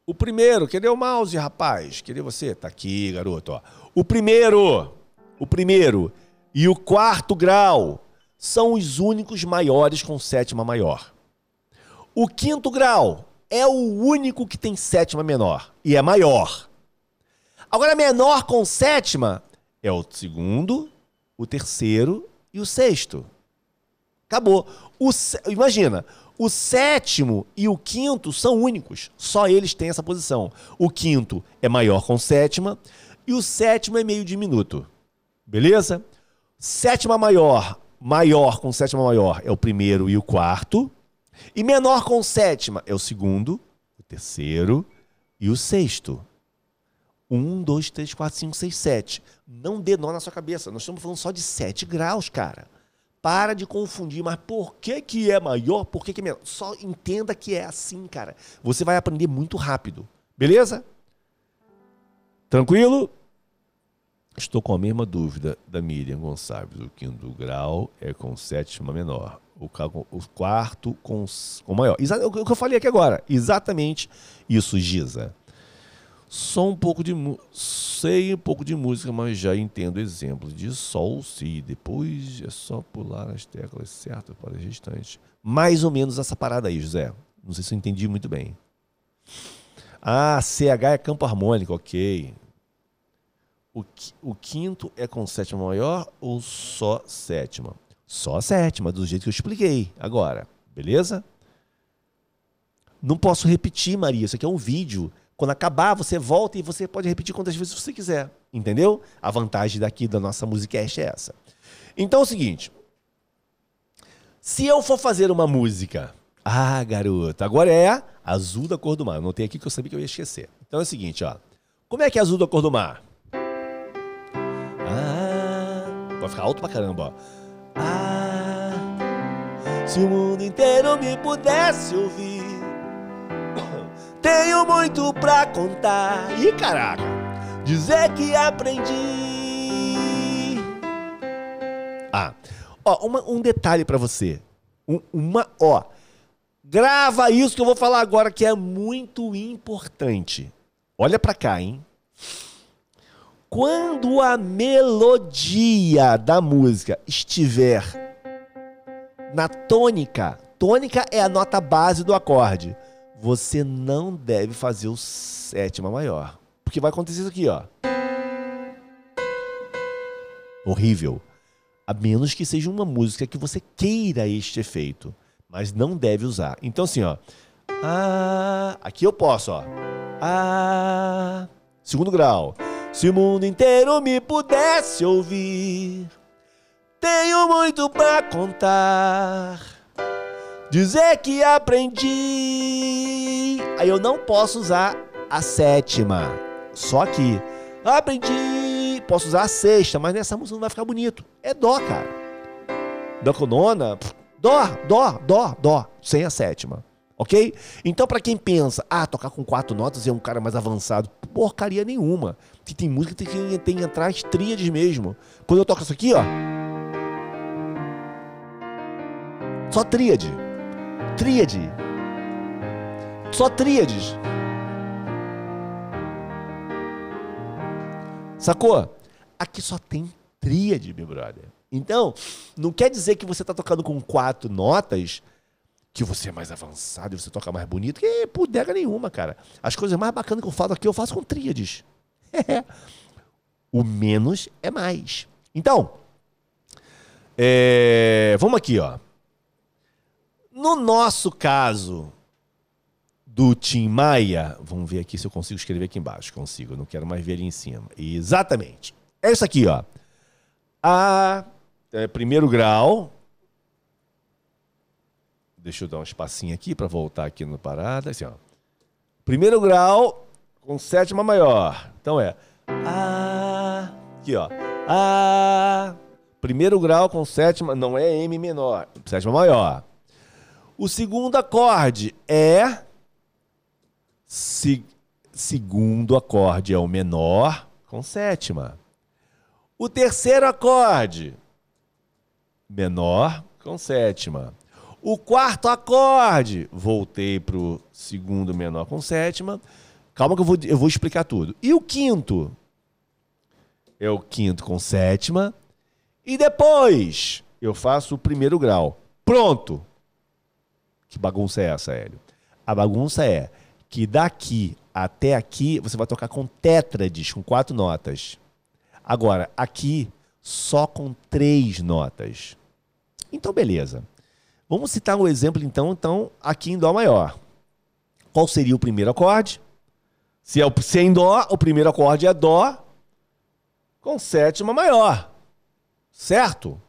O primeiro, cadê o mouse, rapaz? Cadê você? Tá aqui, garoto. Ó. O primeiro, o primeiro e o quarto grau são os únicos maiores com sétima maior. O quinto grau é o único que tem sétima menor e é maior. Agora, menor com sétima é o segundo, o terceiro e o sexto. Acabou. O, imagina, o sétimo e o quinto são únicos. Só eles têm essa posição. O quinto é maior com sétima e o sétimo é meio diminuto. Beleza? Sétima maior, maior com sétima maior é o primeiro e o quarto. E menor com sétima é o segundo, o terceiro e o sexto. Um, dois, três, quatro, cinco, seis, sete. Não dê nó na sua cabeça. Nós estamos falando só de sete graus, cara. Para de confundir, mas por que, que é maior? Por que, que é menor? Só entenda que é assim, cara. Você vai aprender muito rápido. Beleza? Tranquilo? Estou com a mesma dúvida da Miriam Gonçalves. O quinto grau é com sétima menor. O, quarto com, com maior. o que eu falei aqui agora. Exatamente isso, Giza. Só um pouco de sei um pouco de música, mas já entendo exemplos de sol, si. Depois é só pular as teclas certas para o restante. Mais ou menos essa parada aí, José. Não sei se eu entendi muito bem. Ah, CH é campo harmônico, ok. O, o quinto é com sétima maior ou só sétima? Só sétima, do jeito que eu expliquei agora. Beleza? Não posso repetir, Maria. Isso aqui é um vídeo. Quando acabar, você volta e você pode repetir quantas vezes você quiser. Entendeu? A vantagem daqui da nossa musicast é essa. Então é o seguinte. Se eu for fazer uma música. Ah, garoto, agora é azul da cor do mar. Anotei aqui que eu sabia que eu ia esquecer. Então é o seguinte, ó. Como é que é azul da cor do mar? Ah, vai ficar alto pra caramba, ó. Ah, se o mundo inteiro me pudesse ouvir, tenho muito pra contar. Ih, caraca, dizer que aprendi. Ah, ó, uma, um detalhe pra você. Um, uma, ó, grava isso que eu vou falar agora que é muito importante. Olha pra cá, hein? Quando a melodia da música estiver na tônica, tônica é a nota base do acorde, você não deve fazer o sétima maior. Porque vai acontecer isso aqui, ó. Horrível. A menos que seja uma música que você queira este efeito, mas não deve usar. Então assim, ó. Ah, aqui eu posso, ó. Ah, segundo grau. Se o mundo inteiro me pudesse ouvir, tenho muito pra contar. Dizer que aprendi. Aí eu não posso usar a sétima. Só aqui. Aprendi. Posso usar a sexta, mas nessa música não vai ficar bonito. É dó, cara. Dó com nona. Dó, dó, dó, dó. Sem a sétima. Ok? Então, para quem pensa, ah, tocar com quatro notas é um cara mais avançado, porcaria nenhuma. Que tem música que tem, tem atrás tríades mesmo. Quando eu toco isso aqui, ó. Só tríade. Tríade. Só tríades. Sacou? Aqui só tem tríade, meu brother. Então, não quer dizer que você tá tocando com quatro notas que você é mais avançado e você toca mais bonito, que pudega nenhuma, cara. As coisas mais bacanas que eu faço aqui, eu faço com tríades. o menos é mais. Então, é, vamos aqui, ó. No nosso caso do Tim Maia, vamos ver aqui se eu consigo escrever aqui embaixo. Consigo, não quero mais ver ali em cima. Exatamente. É isso aqui, ó. A é, primeiro grau. Deixa eu dar um espacinho aqui para voltar aqui no parada. Assim, ó. Primeiro grau com sétima maior. Então é A. Aqui, ó. A. Primeiro grau com sétima. Não é M menor. Sétima maior. O segundo acorde é. Se, segundo acorde é o menor com sétima. O terceiro acorde, menor com sétima. O quarto acorde, voltei para o segundo menor com sétima. Calma que eu vou, eu vou explicar tudo. E o quinto? É o quinto com sétima. E depois eu faço o primeiro grau. Pronto! Que bagunça é essa, Hélio? A bagunça é que daqui até aqui você vai tocar com tétrades, com quatro notas. Agora, aqui, só com três notas. Então, beleza. Vamos citar um exemplo, então, então aqui em Dó maior. Qual seria o primeiro acorde? Se é, o, se é em Dó, o primeiro acorde é Dó com sétima maior. Certo?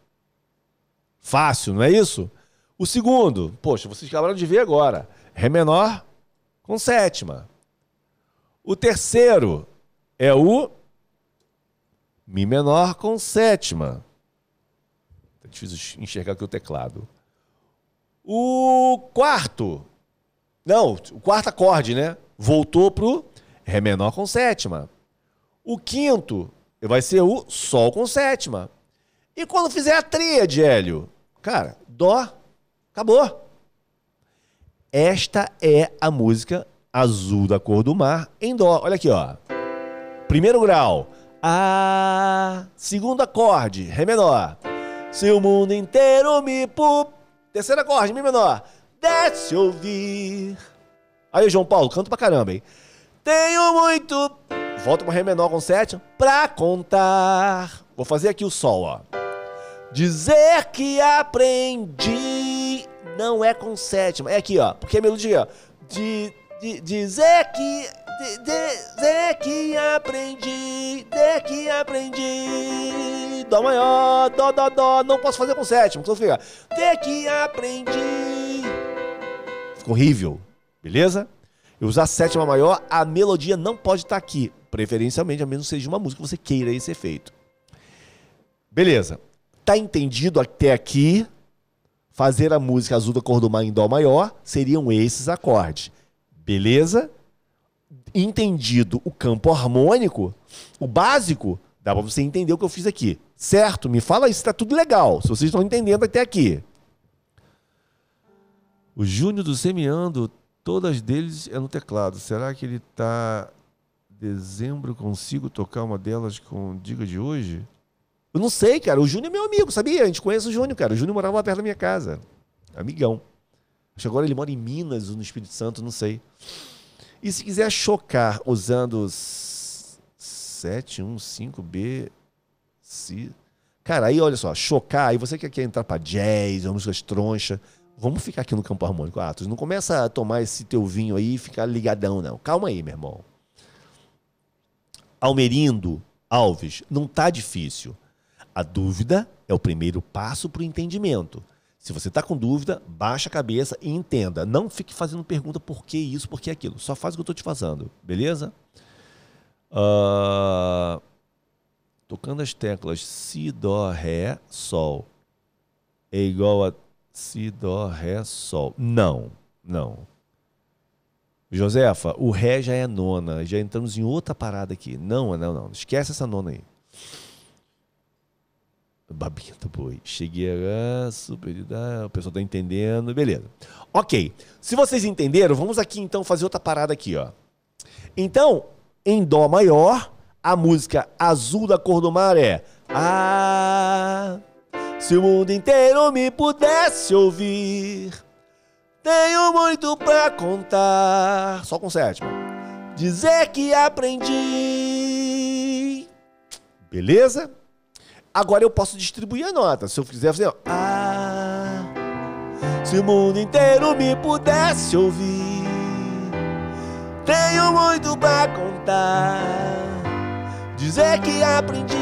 Fácil, não é isso? O segundo, poxa, vocês acabaram de ver agora. Ré menor com sétima. O terceiro é o Mi menor com sétima. Tá difícil enxergar aqui o teclado. O quarto. Não, o quarto acorde, né? Voltou pro Ré menor com sétima. O quinto vai ser o Sol com sétima. E quando fizer a tríade, Hélio? Cara, Dó Acabou. Esta é a música Azul da Cor do Mar em Dó. Olha aqui, ó. Primeiro grau. A. Segundo acorde, Ré menor. Se o mundo inteiro me pu. Terceiro acorde, Mi menor. Desce ouvir. Aí, João Paulo, canto pra caramba, hein? Tenho muito. Volta pro Ré menor com sétima. Pra contar. Vou fazer aqui o Sol, ó. Dizer que aprendi não é com sétima. É aqui, ó. Porque a melodia, ó. De, de, dizer que. De, que aprendi. Dizer que aprendi. Dó maior, dó, dó, dó. Não posso fazer com sétima. Então fica. De que aprendi. Ficou horrível. Beleza? Eu usar sétima maior, a melodia não pode estar aqui. Preferencialmente, a menos seja uma música que você queira esse efeito. Beleza. Tá entendido até aqui? Fazer a música azul da cor do mar em dó maior seriam esses acordes. Beleza? Entendido o campo harmônico, o básico, dá para você entender o que eu fiz aqui. Certo? Me fala isso, tá tudo legal. Se vocês estão entendendo até aqui. O Júnior do Semeando, todas deles é no teclado. Será que ele tá dezembro consigo tocar uma delas com diga de hoje? Eu não sei, cara. O Júnior é meu amigo, sabia? A gente conhece o Júnior, cara. O Júnior morava perto da minha casa. Amigão. Acho que agora ele mora em Minas ou no Espírito Santo, não sei. E se quiser chocar usando 715B, se... Cara, aí olha só, chocar, aí você que quer entrar pra jazz, ou músicas troncha, vamos ficar aqui no campo harmônico, Atos. Não começa a tomar esse teu vinho aí e ficar ligadão, não. Calma aí, meu irmão. Almerindo, Alves, não tá difícil. A dúvida é o primeiro passo para o entendimento. Se você está com dúvida, baixa a cabeça e entenda. Não fique fazendo pergunta por que isso, por que aquilo. Só faz o que eu estou te fazendo, beleza? Uh, tocando as teclas Si, Dó, Ré, Sol é igual a Si, Dó, Ré, Sol. Não, não. Josefa, o Ré já é nona. Já entramos em outra parada aqui. Não, não, não. Esquece essa nona aí. Babinha do boi. Cheguei a super. O pessoal tá entendendo. Beleza. Ok. Se vocês entenderam, vamos aqui então fazer outra parada aqui, ó. Então, em Dó maior, a música azul da cor do mar é. Ah, se o mundo inteiro me pudesse ouvir, tenho muito pra contar. Só com sétima. Dizer que aprendi. Beleza? Agora eu posso distribuir a nota. Se eu quiser fazer, ó, ah, se o mundo inteiro me pudesse ouvir, tenho muito pra contar, dizer que aprendi.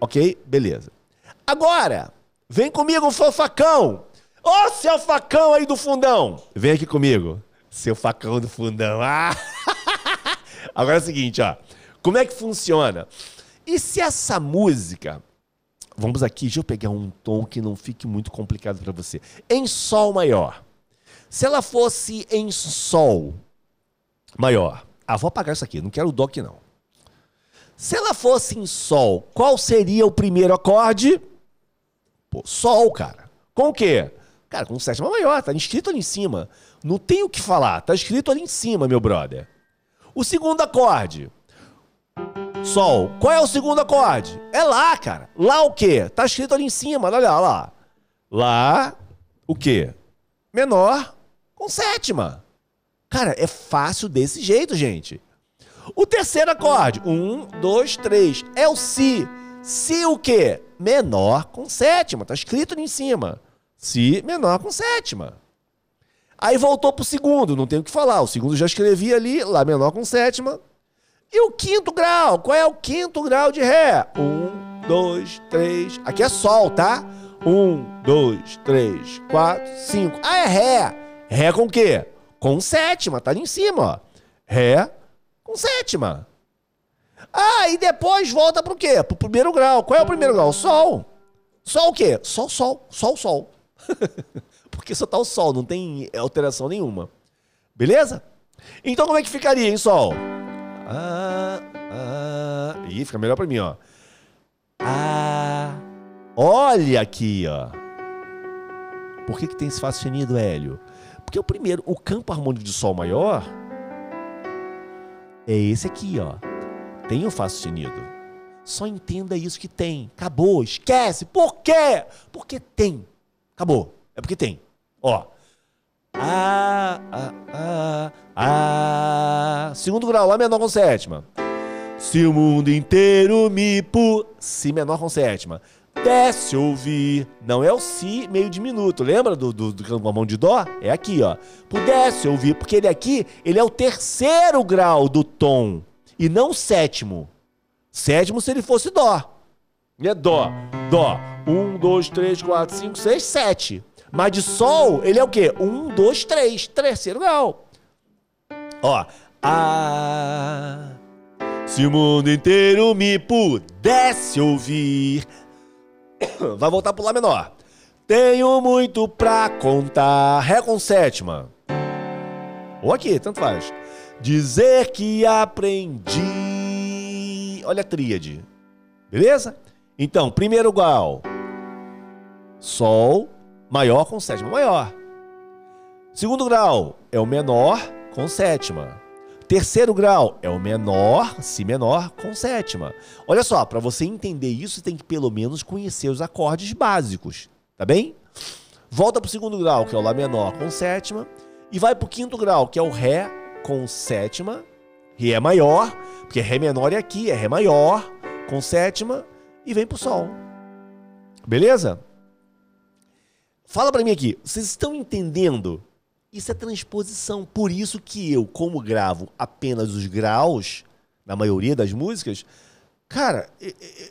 Ok? Beleza. Agora, vem comigo, seu facão. Ô, oh, seu facão aí do fundão. Vem aqui comigo. Seu facão do fundão. Ah! Agora é o seguinte, ó. Como é que funciona? E se essa música, vamos aqui, deixa eu pegar um tom que não fique muito complicado para você, em sol maior. Se ela fosse em sol maior, ah, vou apagar isso aqui, não quero o doc não. Se ela fosse em sol, qual seria o primeiro acorde? Pô, sol, cara. Com o quê? Cara, com sétima maior, tá escrito ali em cima. Não tem o que falar, tá escrito ali em cima, meu brother. O segundo acorde, Sol. Qual é o segundo acorde? É Lá, cara. Lá o quê? Tá escrito ali em cima, olha lá. Lá, o quê? Menor com sétima. Cara, é fácil desse jeito, gente. O terceiro acorde, um, dois, três, é o Si. Si o quê? Menor com sétima, tá escrito ali em cima. Si menor com sétima. Aí voltou pro segundo, não tem o que falar. O segundo já escrevi ali, Lá menor com sétima, e o quinto grau? Qual é o quinto grau de Ré? Um, dois, três. Aqui é Sol, tá? Um, dois, três, quatro, cinco. Ah, é Ré. Ré com o quê? Com sétima, tá ali em cima, ó. Ré com sétima. Ah, e depois volta pro quê? Pro primeiro grau. Qual é o primeiro grau? Sol. Sol o quê? Sol, sol, sol, sol. Porque só tá o sol, não tem alteração nenhuma. Beleza? Então como é que ficaria em sol? Ah, ah. Ih, fica melhor pra mim, ó. Ah. Olha aqui, ó. Por que, que tem esse Fá sustenido, Hélio? Porque o primeiro, o campo harmônico de Sol maior é esse aqui, ó. Tem o Fá sustenido. Só entenda isso que tem. Acabou, esquece. Por quê? Porque tem. Acabou. É porque tem. Ó. Ah, ah, ah, ah. Segundo grau, Lá menor com sétima. Se o mundo inteiro me pu... Si menor com sétima. Desce ouvir. Não é o Si meio diminuto. Lembra do, do, do com a mão de Dó? É aqui, ó. Pudesse ouvir. Porque ele aqui, ele é o terceiro grau do tom. E não o sétimo. Sétimo se ele fosse Dó. É Dó. Dó. Um, dois, três, quatro, cinco, seis, sete. Mas de Sol, ele é o quê? Um, dois, três. Terceiro grau. Ó. Ah. Se o mundo inteiro me pudesse ouvir. Vai voltar pro Lá menor. Tenho muito pra contar. Ré com sétima. Ou aqui, tanto faz. Dizer que aprendi. Olha a tríade. Beleza? Então, primeiro grau. Sol maior com sétima maior. Segundo grau é o menor com sétima. Terceiro grau é o menor, si menor, com sétima. Olha só, para você entender isso, você tem que pelo menos conhecer os acordes básicos, tá bem? Volta pro segundo grau, que é o Lá menor com sétima, e vai pro quinto grau, que é o Ré com sétima. Ré maior, porque Ré menor é aqui, é Ré maior com sétima, e vem pro Sol. Beleza? Fala para mim aqui, vocês estão entendendo isso é transposição. Por isso que eu, como gravo apenas os graus, na maioria das músicas, cara,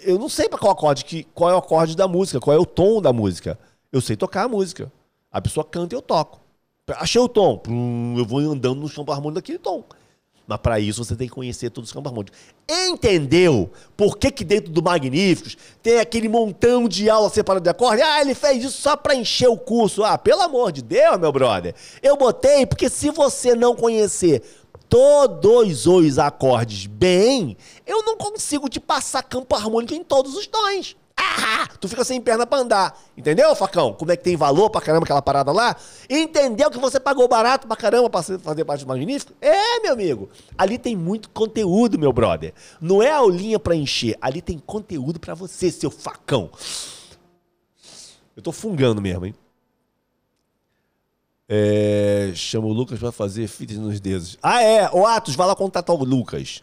eu não sei para qual acorde que, qual é o acorde da música, qual é o tom da música. Eu sei tocar a música. A pessoa canta e eu toco. Achei o tom, eu vou andando no campo harmônico daquele tom. Mas para isso você tem que conhecer todos os campos harmônicos. Entendeu por que, que dentro do Magníficos tem aquele montão de aula separada de acorde? Ah, ele fez isso só para encher o curso. Ah, pelo amor de Deus, meu brother. Eu botei porque se você não conhecer todos os acordes bem, eu não consigo te passar campo harmônico em todos os tons. Ah, tu fica sem perna pra andar. Entendeu, facão? Como é que tem valor pra caramba aquela parada lá? Entendeu que você pagou barato pra caramba pra fazer parte do Magnífico? É, meu amigo. Ali tem muito conteúdo, meu brother. Não é aulinha pra encher. Ali tem conteúdo pra você, seu facão. Eu tô fungando mesmo, hein? É, chama o Lucas pra fazer fitness nos dedos. Ah, é. O Atos, vai lá contatar o Lucas.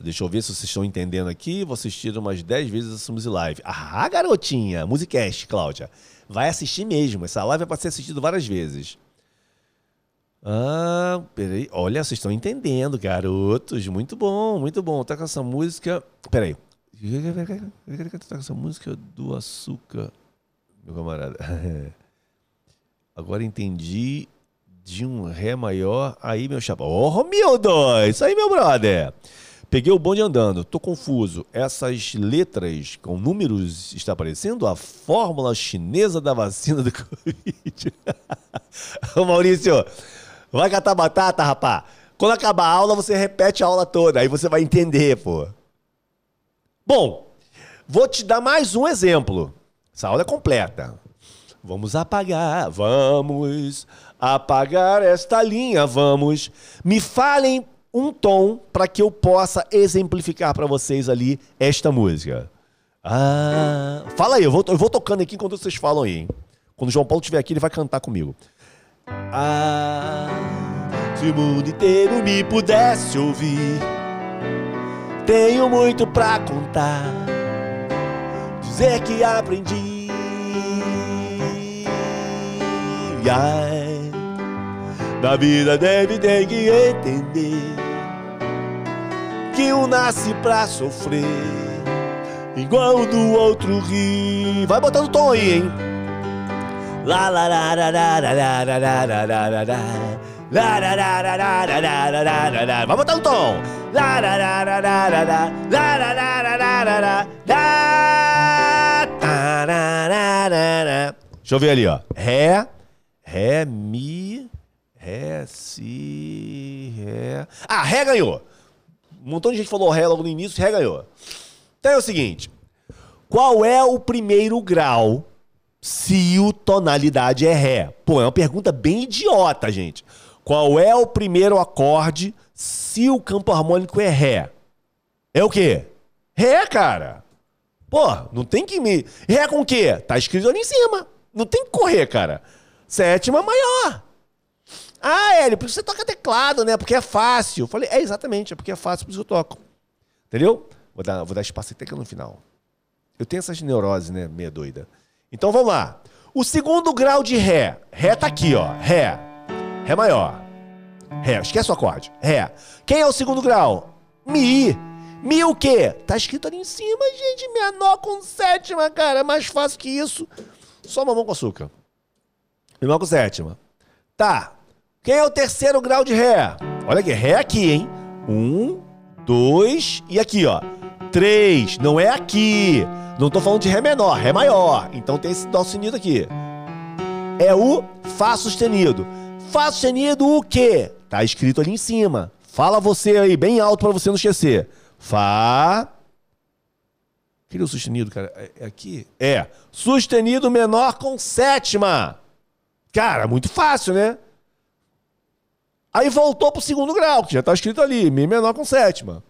Deixa eu ver se vocês estão entendendo aqui. Vou assistir umas 10 vezes essa Music Live. Ah, garotinha! Musicast, Cláudia. Vai assistir mesmo. Essa live é para ser assistida várias vezes. Ah, peraí. Olha, vocês estão entendendo, garotos. Muito bom, muito bom. Tá com essa música. Peraí. Tá com essa música do açúcar, meu camarada. Agora entendi de um Ré maior. Aí, meu chapa. Ô, oh, Romildo! Isso aí, meu brother. Peguei o bonde andando, tô confuso. Essas letras com números está aparecendo a fórmula chinesa da vacina do Covid. Ô Maurício, vai catar batata, rapá. Quando acabar a aula, você repete a aula toda, aí você vai entender, pô. Bom, vou te dar mais um exemplo. Essa aula é completa. Vamos apagar, vamos apagar esta linha, vamos. Me falem um tom para que eu possa exemplificar para vocês ali esta música. Ah, fala aí, eu vou, eu vou tocando aqui enquanto vocês falam aí. Hein? Quando o João Paulo estiver aqui, ele vai cantar comigo. Ah, se o mundo inteiro me pudesse ouvir, tenho muito pra contar. Dizer que aprendi. Ai, na vida deve ter que entender que um nasce pra sofrer, igual do outro ri. Vai botando tom aí, hein? La la la la la la la la la la la la la La la la la la la la la la la la Vai botar o tom la la La la la la la la la La ta la la la la Deixa eu ver ali, ó. Ré, Ré, Mi, Ré, Si, Ré. Ah, Ré ganhou. Um montão de gente falou ré logo no início, ré ganhou. Então é o seguinte: qual é o primeiro grau se o tonalidade é ré? Pô, é uma pergunta bem idiota, gente. Qual é o primeiro acorde se o campo harmônico é ré? É o quê? Ré, cara. Pô, não tem que me. Ré com o quê? Tá escrito ali em cima. Não tem que correr, cara. Sétima maior. Ah, Hélio, por que você toca teclado, né? Porque é fácil. Eu falei, é exatamente, é porque é fácil, por isso eu toco. Entendeu? Vou dar, vou dar espaço até que no final. Eu tenho essas neuroses, né? Meia doida. Então vamos lá. O segundo grau de Ré. Ré tá aqui, ó. Ré. Ré maior. Ré. Esquece o acorde. Ré. Quem é o segundo grau? Mi. Mi o quê? Tá escrito ali em cima, gente. Menor com sétima, cara. É mais fácil que isso. Só mamão com açúcar. Menor com sétima. Tá. Quem é o terceiro grau de Ré? Olha aqui. Ré aqui, hein? Um, dois e aqui, ó. Três. Não é aqui. Não tô falando de Ré menor. Ré maior. Então tem esse Dó sustenido aqui. É o Fá sustenido. Fá sustenido o quê? Tá escrito ali em cima. Fala você aí, bem alto para você não esquecer. Fá. Cadê o sustenido, cara? É, é aqui? É. Sustenido menor com sétima. Cara, muito fácil, né? Aí voltou pro segundo grau, que já tá escrito ali, Mi menor com sétima.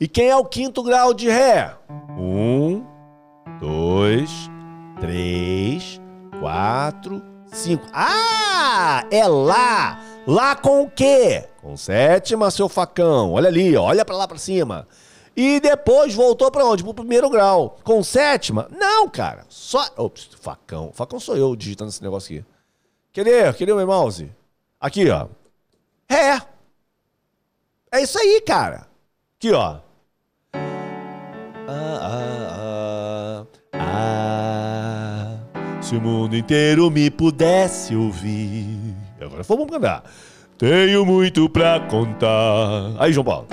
E quem é o quinto grau de Ré? Um, dois, três, quatro, cinco. Ah! É Lá! Lá com o quê? Com sétima, seu facão. Olha ali, olha para lá para cima. E depois voltou para onde? Pro primeiro grau. Com sétima? Não, cara. Só. Ops, facão. Facão sou eu digitando esse negócio aqui. Cadê? Cadê o meu mouse? Aqui, ó. Ré. É isso aí, cara. Aqui, ó. Ah, ah, ah, ah. Se o mundo inteiro me pudesse ouvir. Agora vamos cantar. Tenho muito pra contar. Aí, João Paulo.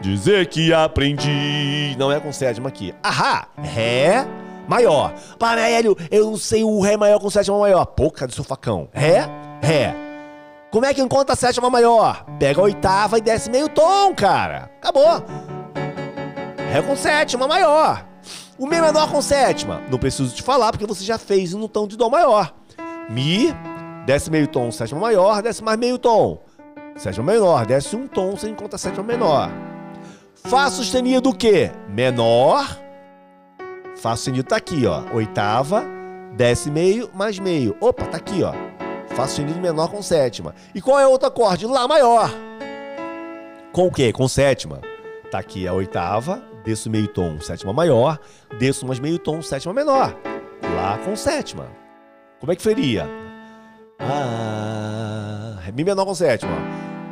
Dizer que aprendi. Não é com sétima aqui. Ahá! Ré maior. Parélio, eu não sei o Ré maior com sétima maior. Pô, cadê seu facão? Ré, Ré. Como é que encontra a sétima maior? Pega a oitava e desce meio tom, cara. Acabou. Ré com sétima maior. O Mi menor com sétima. Não preciso te falar porque você já fez no tom de Dó maior. Mi, desce meio tom, sétima maior, desce mais meio tom. Sétima menor, desce um tom, você encontra a sétima menor. Fá sustenido o quê? Menor. Fá sustenido tá aqui, ó. Oitava, desce meio, mais meio. Opa, tá aqui, ó. Fá sustenido menor com sétima. E qual é o outro acorde? Lá maior. Com o quê? Com sétima. Tá aqui a oitava, desço meio tom, sétima maior, desço mais meio tom, sétima menor. Lá com sétima. Como é que seria? Ah, Mi menor com sétima.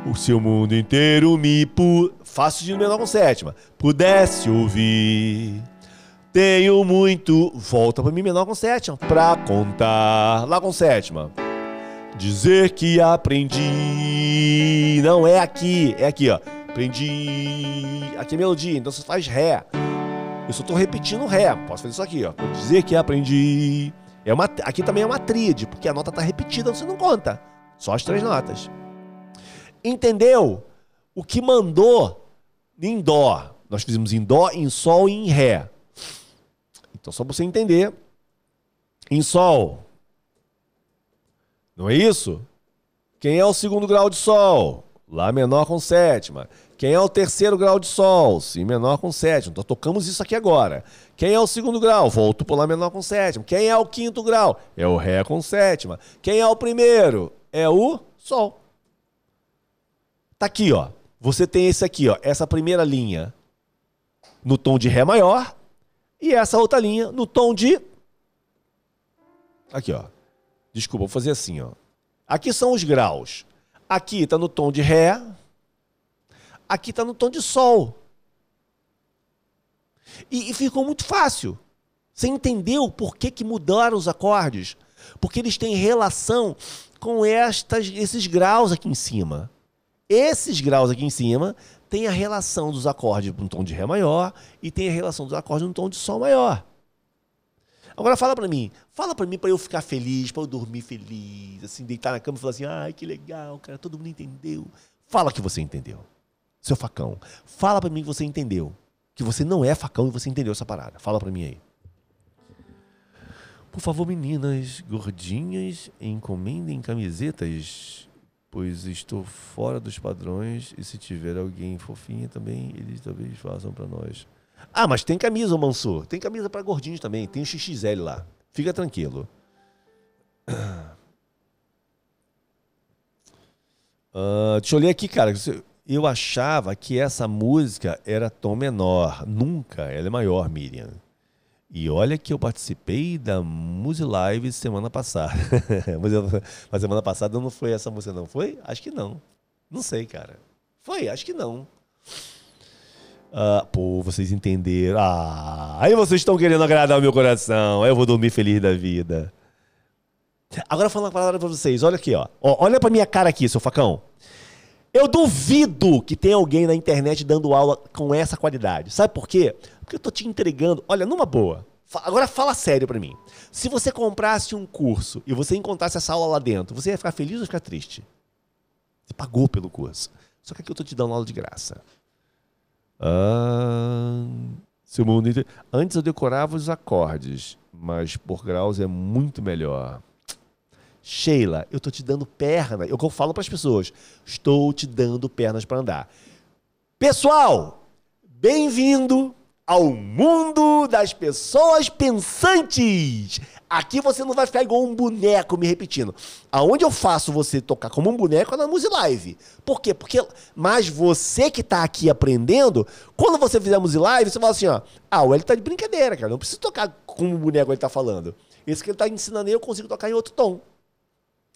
O seu mundo inteiro me pu... Faço de menor com sétima. Pudesse ouvir. Tenho muito. Volta para Mi menor com sétima. Pra contar. Lá com sétima. Dizer que aprendi. Não é aqui. É aqui, ó. Aprendi. Aqui é melodia. Então você faz Ré. Eu só tô repetindo Ré. Posso fazer isso aqui, ó. Dizer que aprendi. É uma, aqui também é uma tríade, porque a nota está repetida, você não conta. Só as três notas. Entendeu? O que mandou em Dó. Nós fizemos em Dó, em Sol e em Ré. Então, só para você entender. Em Sol. Não é isso? Quem é o segundo grau de Sol? Lá menor com sétima. Quem é o terceiro grau de Sol? Si menor com sétima. Então tocamos isso aqui agora. Quem é o segundo grau? Volto para Lá menor com sétima. Quem é o quinto grau? É o Ré com sétima. Quem é o primeiro? É o Sol. Tá aqui, ó. Você tem esse aqui, ó. Essa primeira linha no tom de Ré maior e essa outra linha no tom de. Aqui, ó. Desculpa, vou fazer assim, ó. Aqui são os graus. Aqui está no tom de Ré. Aqui está no tom de Sol. E, e, ficou muito fácil. Você entendeu por que, que mudaram os acordes? Porque eles têm relação com estas, esses graus aqui em cima. Esses graus aqui em cima têm a relação dos acordes no tom de Ré maior e tem a relação dos acordes no tom de Sol maior. Agora fala para mim, fala para mim para eu ficar feliz, para eu dormir feliz, assim, deitar na cama e falar assim, ai, que legal, cara, todo mundo entendeu. Fala que você entendeu. Seu facão, fala para mim que você entendeu. Que você não é facão e você entendeu essa parada. Fala para mim aí. Por favor, meninas gordinhas, encomendem camisetas, pois estou fora dos padrões e se tiver alguém fofinha também, eles talvez façam para nós. Ah, mas tem camisa, Mansur. Tem camisa para gordinhos também. Tem o XXL lá. Fica tranquilo. Uh, deixa eu ler aqui, cara. eu achava que essa música era tom menor. Nunca, ela é maior, Miriam. E olha que eu participei da Muse Live semana passada. Mas semana passada não foi essa música, não foi? Acho que não. Não sei, cara. Foi, acho que não. Ah, pô, vocês entenderam. Ah, aí vocês estão querendo agradar o meu coração. Aí eu vou dormir feliz da vida. Agora falando uma palavra pra vocês, olha aqui, ó. ó olha pra minha cara aqui, seu facão. Eu duvido que tenha alguém na internet dando aula com essa qualidade. Sabe por quê? Porque eu tô te entregando. Olha, numa boa. Agora fala sério para mim. Se você comprasse um curso e você encontrasse essa aula lá dentro, você ia ficar feliz ou ficar triste? Você pagou pelo curso. Só que aqui eu tô te dando aula de graça. Ah, seu mundo Antes eu decorava os acordes, mas por graus é muito melhor. Sheila, eu tô te dando perna. Eu falo para as pessoas, estou te dando pernas para andar. Pessoal, bem-vindo ao mundo das pessoas pensantes. Aqui você não vai ficar igual um boneco me repetindo. Aonde eu faço você tocar como um boneco é na Muse Live. Por quê? Porque mas você que está aqui aprendendo, quando você fizer Muse Live, você fala assim, ó, ah, o ele tá de brincadeira, cara, não preciso tocar como um boneco ele tá falando. Esse que ele tá ensinando eu consigo tocar em outro tom.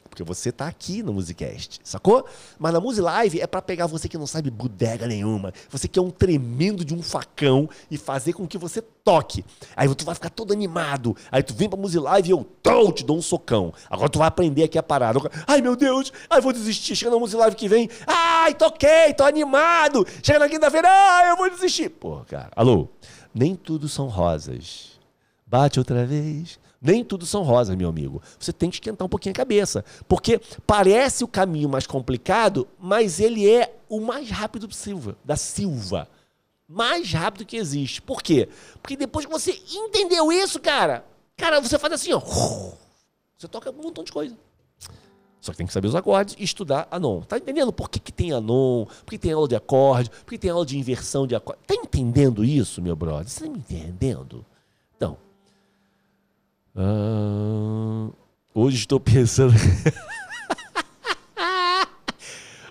Porque você tá aqui no Musicast, sacou? Mas na Musi Live é para pegar você que não sabe bodega nenhuma, você que é um tremendo de um facão e fazer com que você toque. Aí tu vai ficar todo animado. Aí tu vem pra Musi Live e eu tô, te dou um socão. Agora tu vai aprender aqui a parada. Ai meu Deus, ai vou desistir. Chega na Musi Live que vem, ai toquei, tô animado. Chega na quinta-feira, ai eu vou desistir. Pô, cara, alô, nem tudo são rosas. Bate outra vez nem tudo são rosas, meu amigo. Você tem que esquentar um pouquinho a cabeça. Porque parece o caminho mais complicado, mas ele é o mais rápido possível, da Silva. Mais rápido que existe. Por quê? Porque depois que você entendeu isso, cara, cara, você faz assim, ó. Você toca um montão de coisa. Só que tem que saber os acordes e estudar anon. Tá entendendo por que, que tem anon? Por que tem aula de acorde? Por que tem aula de inversão de acorde? Tá entendendo isso, meu brother? Você tá me entendendo? Então, ah, hoje estou pensando.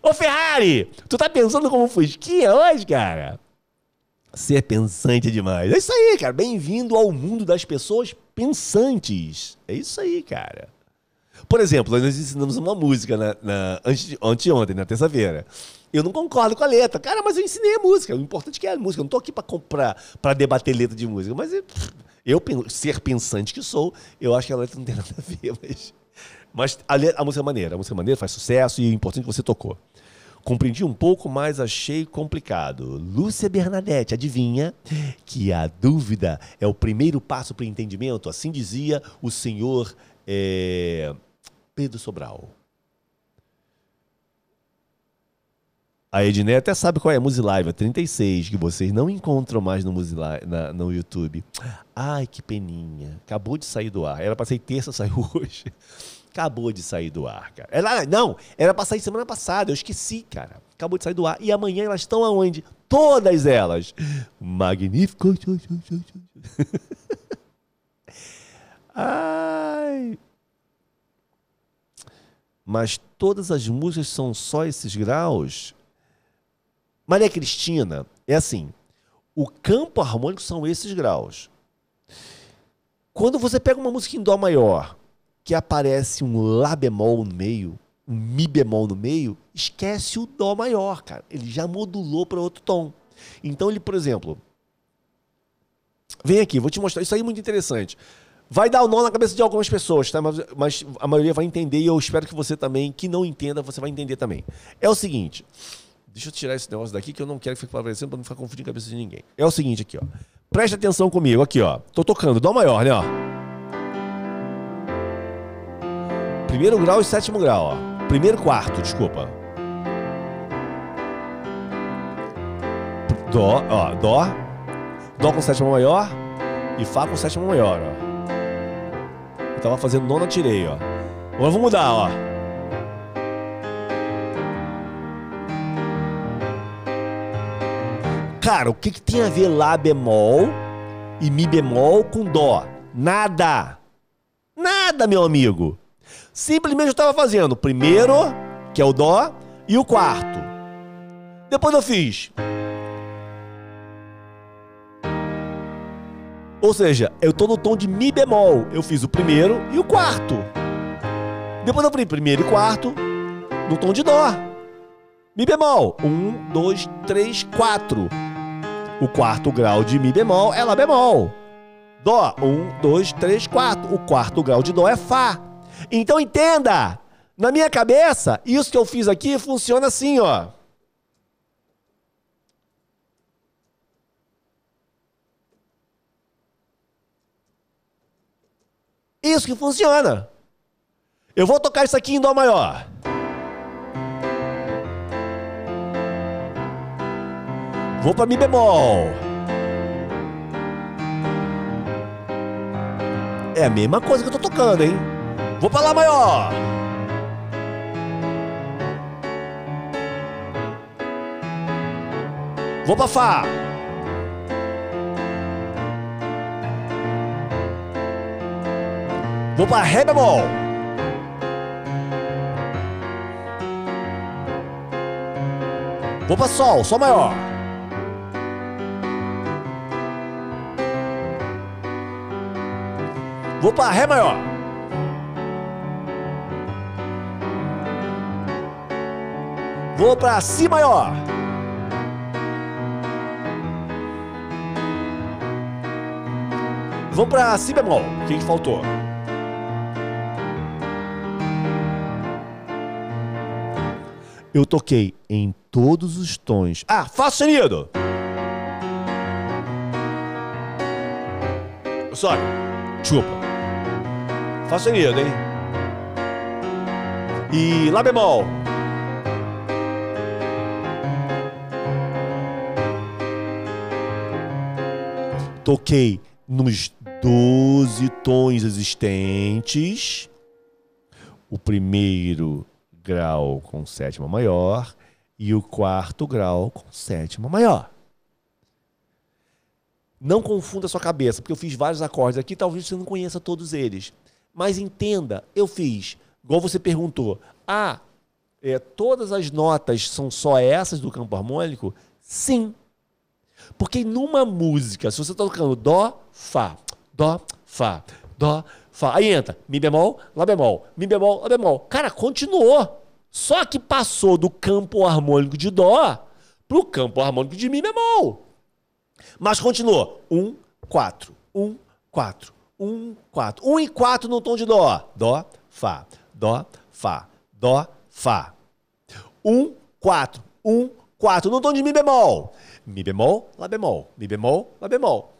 Ô Ferrari, tu tá pensando como Fusquinha hoje, cara? Ser é pensante demais. É isso aí, cara. Bem-vindo ao mundo das pessoas pensantes. É isso aí, cara. Por exemplo, nós ensinamos uma música na, na, anteontem, na terça-feira. Eu não concordo com a letra. Cara, mas eu ensinei a música. O importante é que é a música. Eu não tô aqui para comprar, para debater letra de música. Mas eu, ser pensante que sou, eu acho que a letra não tem nada a ver. Mas, mas a, a música é maneira. A música é maneira, faz sucesso e é importante que você tocou. Compreendi um pouco, mas achei complicado. Lúcia Bernadette, adivinha que a dúvida é o primeiro passo para o entendimento? Assim dizia o senhor é, Pedro Sobral. A Ednei até sabe qual é a Musilive, a 36, que vocês não encontram mais no, Musilive, na, no YouTube. Ai, que peninha. Acabou de sair do ar. Era pra sair terça, saiu hoje. Acabou de sair do ar, cara. Ela, não, era pra sair semana passada, eu esqueci, cara. Acabou de sair do ar. E amanhã elas estão aonde? Todas elas. Magnífico. Ai. Mas todas as músicas são só esses graus? Maria Cristina é assim: o campo harmônico são esses graus. Quando você pega uma música em Dó maior, que aparece um Lá bemol no meio, um Mi bemol no meio, esquece o Dó maior, cara. Ele já modulou para outro tom. Então ele, por exemplo, vem aqui, vou te mostrar. Isso aí é muito interessante. Vai dar o um nó na cabeça de algumas pessoas, tá? Mas, mas, a maioria vai entender e eu espero que você também, que não entenda, você vai entender também. É o seguinte. Deixa eu tirar esse negócio daqui que eu não quero que fique aparecendo para não ficar confundindo a cabeça de ninguém. É o seguinte aqui, ó. Preste atenção comigo, aqui, ó. Tô tocando, dó maior, né, ó. Primeiro grau e sétimo grau, ó. Primeiro quarto, desculpa. Dó, ó, dó. Dó com sétima maior e Fá com sétima maior, ó. Eu tava fazendo nona, tirei, ó. Agora vou mudar, ó. Cara, o que, que tem a ver Lá bemol e Mi bemol com Dó? Nada. Nada, meu amigo. Simplesmente eu estava fazendo o primeiro, que é o Dó, e o quarto. Depois eu fiz. Ou seja, eu tô no tom de Mi bemol. Eu fiz o primeiro e o quarto. Depois eu falei primeiro e quarto no tom de Dó. Mi bemol. Um, dois, três, quatro. O quarto grau de Mi bemol é Lá bemol. Dó. Um, dois, três, quatro. O quarto grau de Dó é Fá. Então entenda! Na minha cabeça, isso que eu fiz aqui funciona assim, ó. Isso que funciona. Eu vou tocar isso aqui em Dó maior. Vou para Mi bemol. É a mesma coisa que eu tô tocando, hein? Vou para Lá maior. Vou para Fá. Vou para Ré bemol. Vou para Sol, Sol maior. Vou para Ré maior. Vou para Si maior. Vou para Si bemol. O que, faltou? Eu toquei em todos os tons. Ah, Fá sustenido. Sorry. Desculpa. Fá sustenido, hein? E Lá bemol. Toquei nos 12 tons existentes. O primeiro grau com sétima maior e o quarto grau com sétima maior. Não confunda sua cabeça, porque eu fiz vários acordes aqui, talvez você não conheça todos eles. Mas entenda, eu fiz, igual você perguntou, ah, é, todas as notas são só essas do campo harmônico? Sim. Porque numa música, se você está tocando Dó, Fá, Dó, Fá, Dó, Fá, aí entra Mi bemol, Lá bemol, Mi bemol, Lá bemol. Cara, continuou. Só que passou do campo harmônico de Dó para o campo harmônico de Mi bemol. Mas continuou. 1, 4, 1, 4, 1, 4. 1 e 4 no tom de Dó. Dó, Fá, Dó, Fá, Dó, Fá. 1, 4, 1, 4 no tom de Mi bemol. Mi bemol, Lá bemol, Mi bemol, Lá bemol.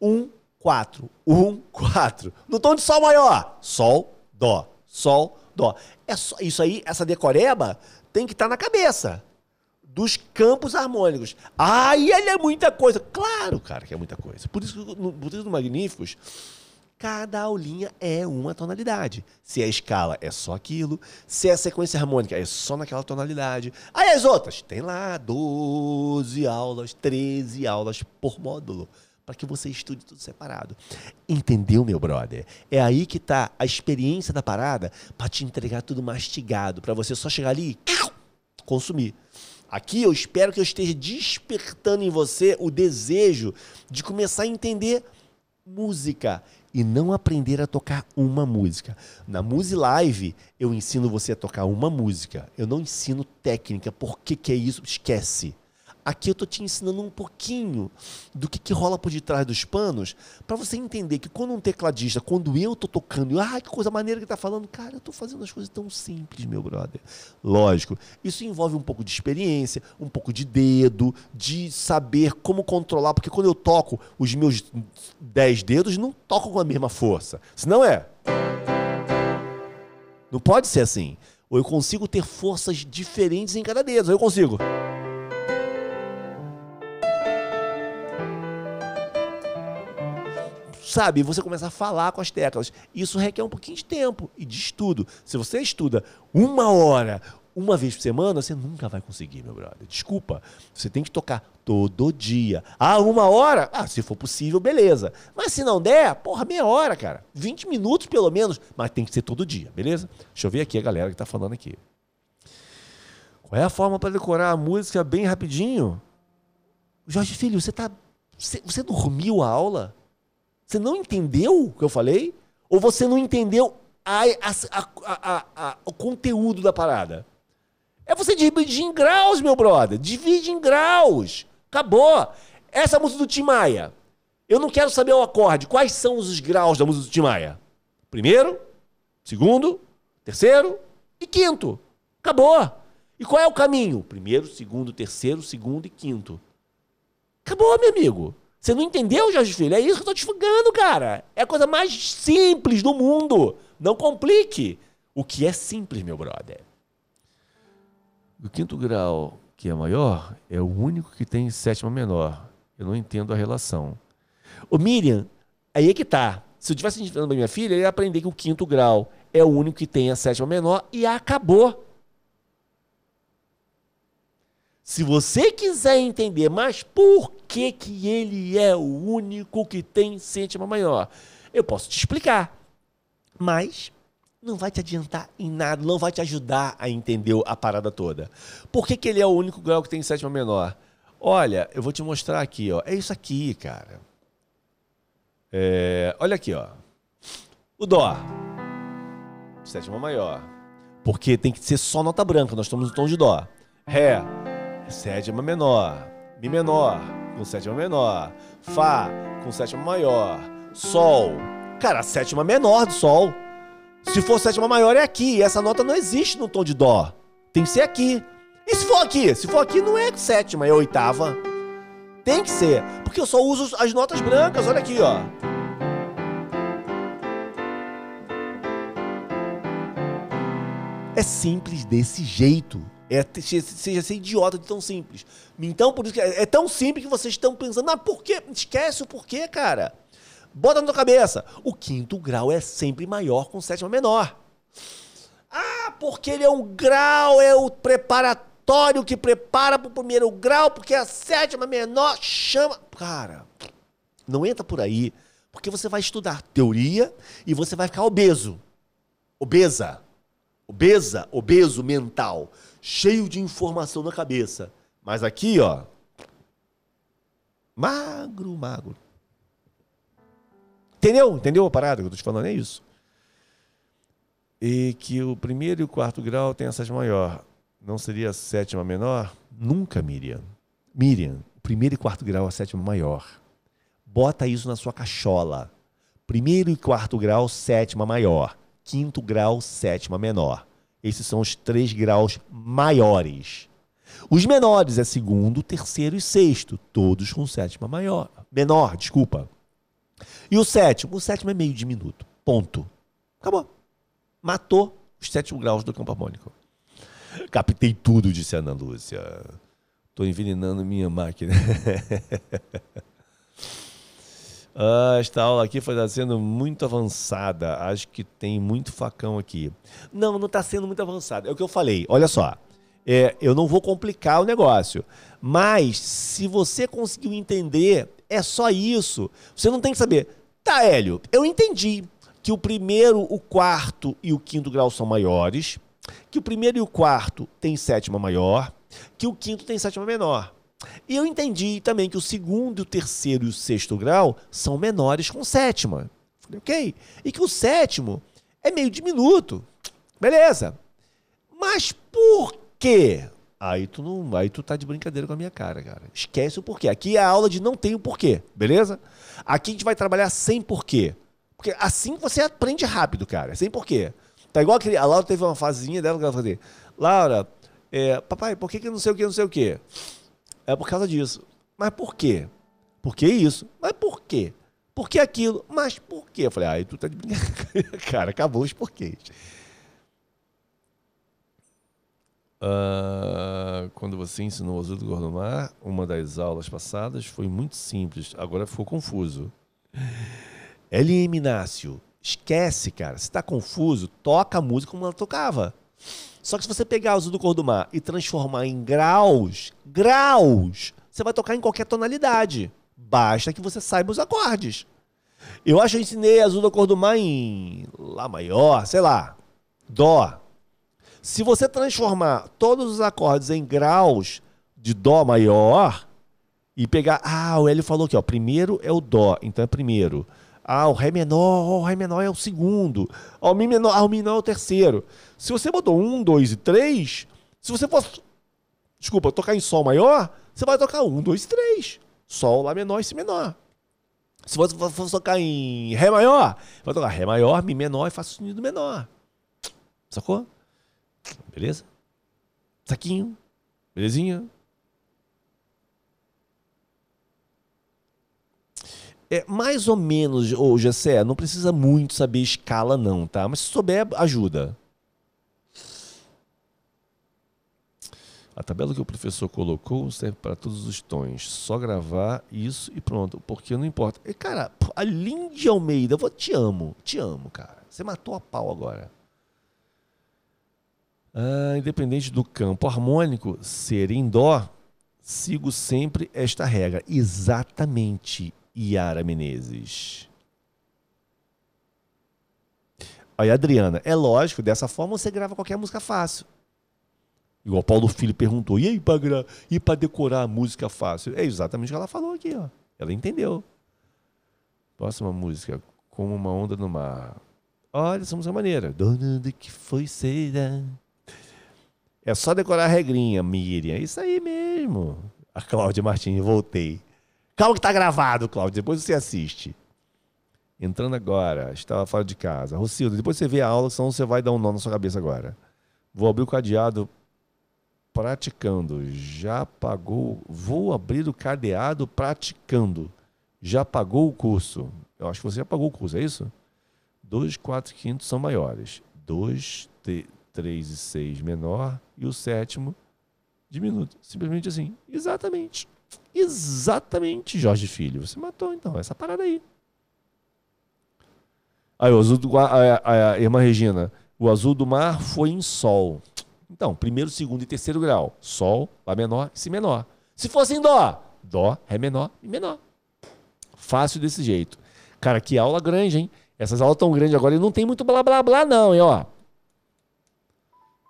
1, 4, 1, 4. No tom de Sol maior. Sol, Dó, Sol, Dó. É só, isso aí, essa decoreba tem que estar tá na cabeça dos campos harmônicos. Ai, ele é muita coisa. Claro, cara, que é muita coisa. Por isso, por isso no Magníficos, cada aulinha é uma tonalidade. Se a escala é só aquilo, se a sequência harmônica é só naquela tonalidade. Aí as outras, tem lá 12 aulas, 13 aulas por módulo para que você estude tudo separado. Entendeu, meu brother? É aí que está a experiência da parada para te entregar tudo mastigado, para você só chegar ali e consumir. Aqui eu espero que eu esteja despertando em você o desejo de começar a entender música e não aprender a tocar uma música. Na Muse Live, eu ensino você a tocar uma música. Eu não ensino técnica. Por que, que é isso? Esquece. Aqui eu estou te ensinando um pouquinho do que, que rola por detrás dos panos, para você entender que quando um tecladista, quando eu estou tocando, ah, que coisa maneira que está falando, cara, eu estou fazendo as coisas tão simples, meu brother. Lógico, isso envolve um pouco de experiência, um pouco de dedo, de saber como controlar, porque quando eu toco, os meus dez dedos não tocam com a mesma força. Se não é. Não pode ser assim. Ou eu consigo ter forças diferentes em cada dedo. Ou eu consigo. Sabe? Você começa a falar com as teclas. Isso requer um pouquinho de tempo e de estudo. Se você estuda uma hora, uma vez por semana, você nunca vai conseguir, meu brother. Desculpa. Você tem que tocar todo dia. Ah, uma hora? Ah, se for possível, beleza. Mas se não der, porra, meia hora, cara. 20 minutos pelo menos. Mas tem que ser todo dia, beleza? Deixa eu ver aqui a galera que tá falando aqui. Qual é a forma para decorar a música bem rapidinho? Jorge Filho, você tá. Você, você dormiu a aula? Você não entendeu o que eu falei? Ou você não entendeu a, a, a, o conteúdo da parada? É você dividir em graus, meu brother. Divide em graus. Acabou. Essa música do Tim Maia. Eu não quero saber o acorde. Quais são os graus da música do Tim Maia? Primeiro, segundo, terceiro e quinto. Acabou. E qual é o caminho? Primeiro, segundo, terceiro, segundo e quinto. Acabou, meu amigo. Você não entendeu, Jorge Filho? É isso que eu tô te falando, cara. É a coisa mais simples do mundo. Não complique. O que é simples, meu brother. O quinto grau, que é maior, é o único que tem sétima menor. Eu não entendo a relação. Ô Miriam, aí é que tá. Se eu tivesse ensinando pra minha filha, eu ia aprender que o quinto grau é o único que tem a sétima menor e acabou. Se você quiser entender, mas por que, que ele é o único que tem sétima maior? Eu posso te explicar. Mas não vai te adiantar em nada, não vai te ajudar a entender a parada toda. Por que, que ele é o único grau que tem sétima menor? Olha, eu vou te mostrar aqui, ó. É isso aqui, cara. É, olha aqui, ó. O Dó. Sétima maior. Porque tem que ser só nota branca, nós estamos no tom de Dó. Ré sétima menor, mi menor com sétima menor, fá com sétima maior, sol. Cara, a sétima menor do sol. Se for sétima maior é aqui, essa nota não existe no tom de dó. Tem que ser aqui. E se for aqui? Se for aqui não é sétima, é oitava. Tem que ser, porque eu só uso as notas brancas, olha aqui, ó. É simples desse jeito. É, seja ser idiota de tão simples. Então, por isso que é, é tão simples que vocês estão pensando, mas por quê? Esquece o porquê, cara. Bota na tua cabeça. O quinto grau é sempre maior com sétima menor. Ah, porque ele é um grau, é o preparatório que prepara para o primeiro grau, porque a sétima menor chama. Cara, não entra por aí, porque você vai estudar teoria e você vai ficar obeso. Obesa. Obesa, obeso mental cheio de informação na cabeça. Mas aqui, ó, magro, magro. Entendeu? Entendeu a parada que eu tô te falando? É isso. E que o primeiro e o quarto grau tem a sétima maior. Não seria a sétima menor? Nunca, Miriam. Miriam, primeiro e quarto grau é a sétima maior. Bota isso na sua cachola. Primeiro e quarto grau, sétima maior. Quinto grau, sétima menor. Esses são os três graus maiores. Os menores é segundo, terceiro e sexto, todos com sétima maior. Menor, desculpa. E o sétimo? O sétimo é meio diminuto. Ponto. Acabou. Matou os sétimos graus do campo harmônico. Captei tudo, disse Ana Lúcia. Estou envenenando minha máquina. Ah, esta aula aqui está sendo muito avançada. Acho que tem muito facão aqui. Não, não está sendo muito avançada. É o que eu falei. Olha só. É, eu não vou complicar o negócio. Mas, se você conseguiu entender, é só isso. Você não tem que saber. Tá, Hélio, eu entendi que o primeiro, o quarto e o quinto grau são maiores, que o primeiro e o quarto têm sétima maior, que o quinto tem sétima menor. E eu entendi também que o segundo, o terceiro e o sexto grau são menores com sétima. Falei, ok. E que o sétimo é meio diminuto. Beleza. Mas por quê? Aí tu não, aí tu tá de brincadeira com a minha cara, cara. Esquece o porquê. Aqui é a aula de não tem o porquê, beleza? Aqui a gente vai trabalhar sem porquê. Porque assim você aprende rápido, cara. Sem porquê. Tá igual aquele. A Laura teve uma fasezinha dela que ela fazia. Laura, é, papai, por que, que não sei o que, não sei o que? É por causa disso. Mas por quê? Por que isso? Mas por quê? Por que aquilo? Mas por quê? Eu falei, ah, tu tá de brincadeira. Cara, acabou os porquês. Uh, quando você ensinou o azul do Gordomar, uma das aulas passadas foi muito simples, agora ficou confuso. L.M. Inácio, esquece, cara. Se tá confuso, toca a música como ela tocava. Só que se você pegar azul do cor do mar e transformar em graus, graus, você vai tocar em qualquer tonalidade. Basta que você saiba os acordes. Eu acho que eu ensinei azul da cor do mar em Lá maior, sei lá, Dó. Se você transformar todos os acordes em graus de Dó maior e pegar. Ah, o Hélio falou aqui, ó. Primeiro é o Dó, então é primeiro. Ah, o Ré menor, o Ré menor é o segundo. Ah, o Mi menor, ah, o Mi menor é o terceiro. Se você botou um, dois e três, se você for. Desculpa, tocar em Sol maior, você vai tocar um, dois, três. Sol, Lá menor e Si menor. Se você for tocar em Ré maior, vai tocar Ré maior, Mi menor e Fá sustenido menor. Sacou? Beleza? Saquinho. Belezinha? É mais ou menos, ô Gessé, não precisa muito saber escala não, tá? Mas se souber, ajuda. A tabela que o professor colocou serve para todos os tons. Só gravar isso e pronto. Porque não importa. E, cara, a Lindy Almeida, eu te amo. Te amo, cara. Você matou a pau agora. Ah, independente do campo harmônico ser em dó, sigo sempre esta regra. Exatamente, Yara Menezes. Aí, Adriana, é lógico, dessa forma você grava qualquer música fácil. Igual Paulo Filho perguntou, e aí para e para decorar a música fácil? É exatamente o que ela falou aqui, ó. Ela entendeu. Próxima música, como uma onda no mar. Olha, essa música é maneira. Dona do que foi será? É só decorar a regrinha, Miriam. É isso aí mesmo. A Cláudia Martins, voltei. Calma que tá gravado, Cláudia. Depois você assiste. Entrando agora, estava fora de casa. Rocildo, depois você vê a aula, senão você vai dar um nó na sua cabeça agora. Vou abrir o cadeado praticando. Já pagou. Vou abrir o cadeado praticando. Já pagou o curso. Eu acho que você já pagou o curso, é isso? 2, 4, quintos são maiores. 2, 3 e 6 menor. E o sétimo diminuto. Simplesmente assim. Exatamente. Exatamente, Jorge Filho. Você matou então essa parada aí. Aí, o azul do. A, a, a, irmã Regina. O azul do mar foi em sol. Então, primeiro, segundo e terceiro grau. Sol, Lá menor e Si menor. Se fosse em Dó, Dó, Ré menor e menor. Fácil desse jeito. Cara, que aula grande, hein? Essas aulas tão grandes agora e não tem muito blá blá blá, não, hein, ó.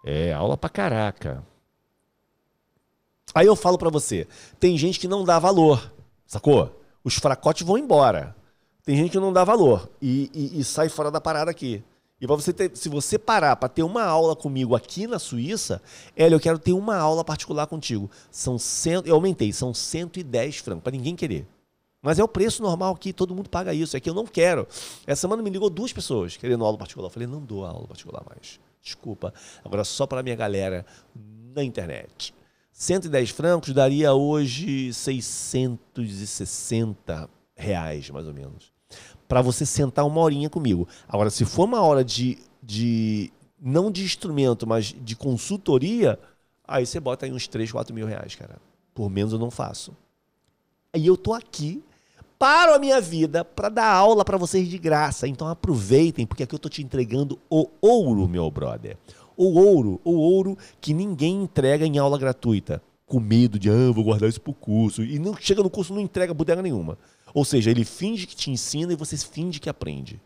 É, aula pra caraca. Aí eu falo para você, tem gente que não dá valor, sacou? Os fracotes vão embora. Tem gente que não dá valor e, e, e sai fora da parada aqui. E você ter, se você parar para ter uma aula comigo aqui na Suíça, Hélio, eu quero ter uma aula particular contigo. São cento, eu aumentei, são 110 francos, para ninguém querer. Mas é o preço normal aqui, todo mundo paga isso. É que eu não quero. Essa semana me ligou duas pessoas querendo aula particular. Eu falei, não dou aula particular mais. Desculpa. Agora só para minha galera na internet. 110 francos daria hoje 660 reais, mais ou menos para você sentar uma horinha comigo. Agora, se for uma hora de, de não de instrumento, mas de consultoria, aí você bota aí uns 3, 4 mil reais, cara. Por menos eu não faço. E eu tô aqui, paro a minha vida para dar aula para vocês de graça. Então aproveitem, porque aqui eu tô te entregando o ouro, meu brother. O ouro, o ouro que ninguém entrega em aula gratuita. Com medo de, ah, vou guardar isso pro curso. E não chega no curso não entrega bodega nenhuma. Ou seja, ele finge que te ensina e você finge que aprende.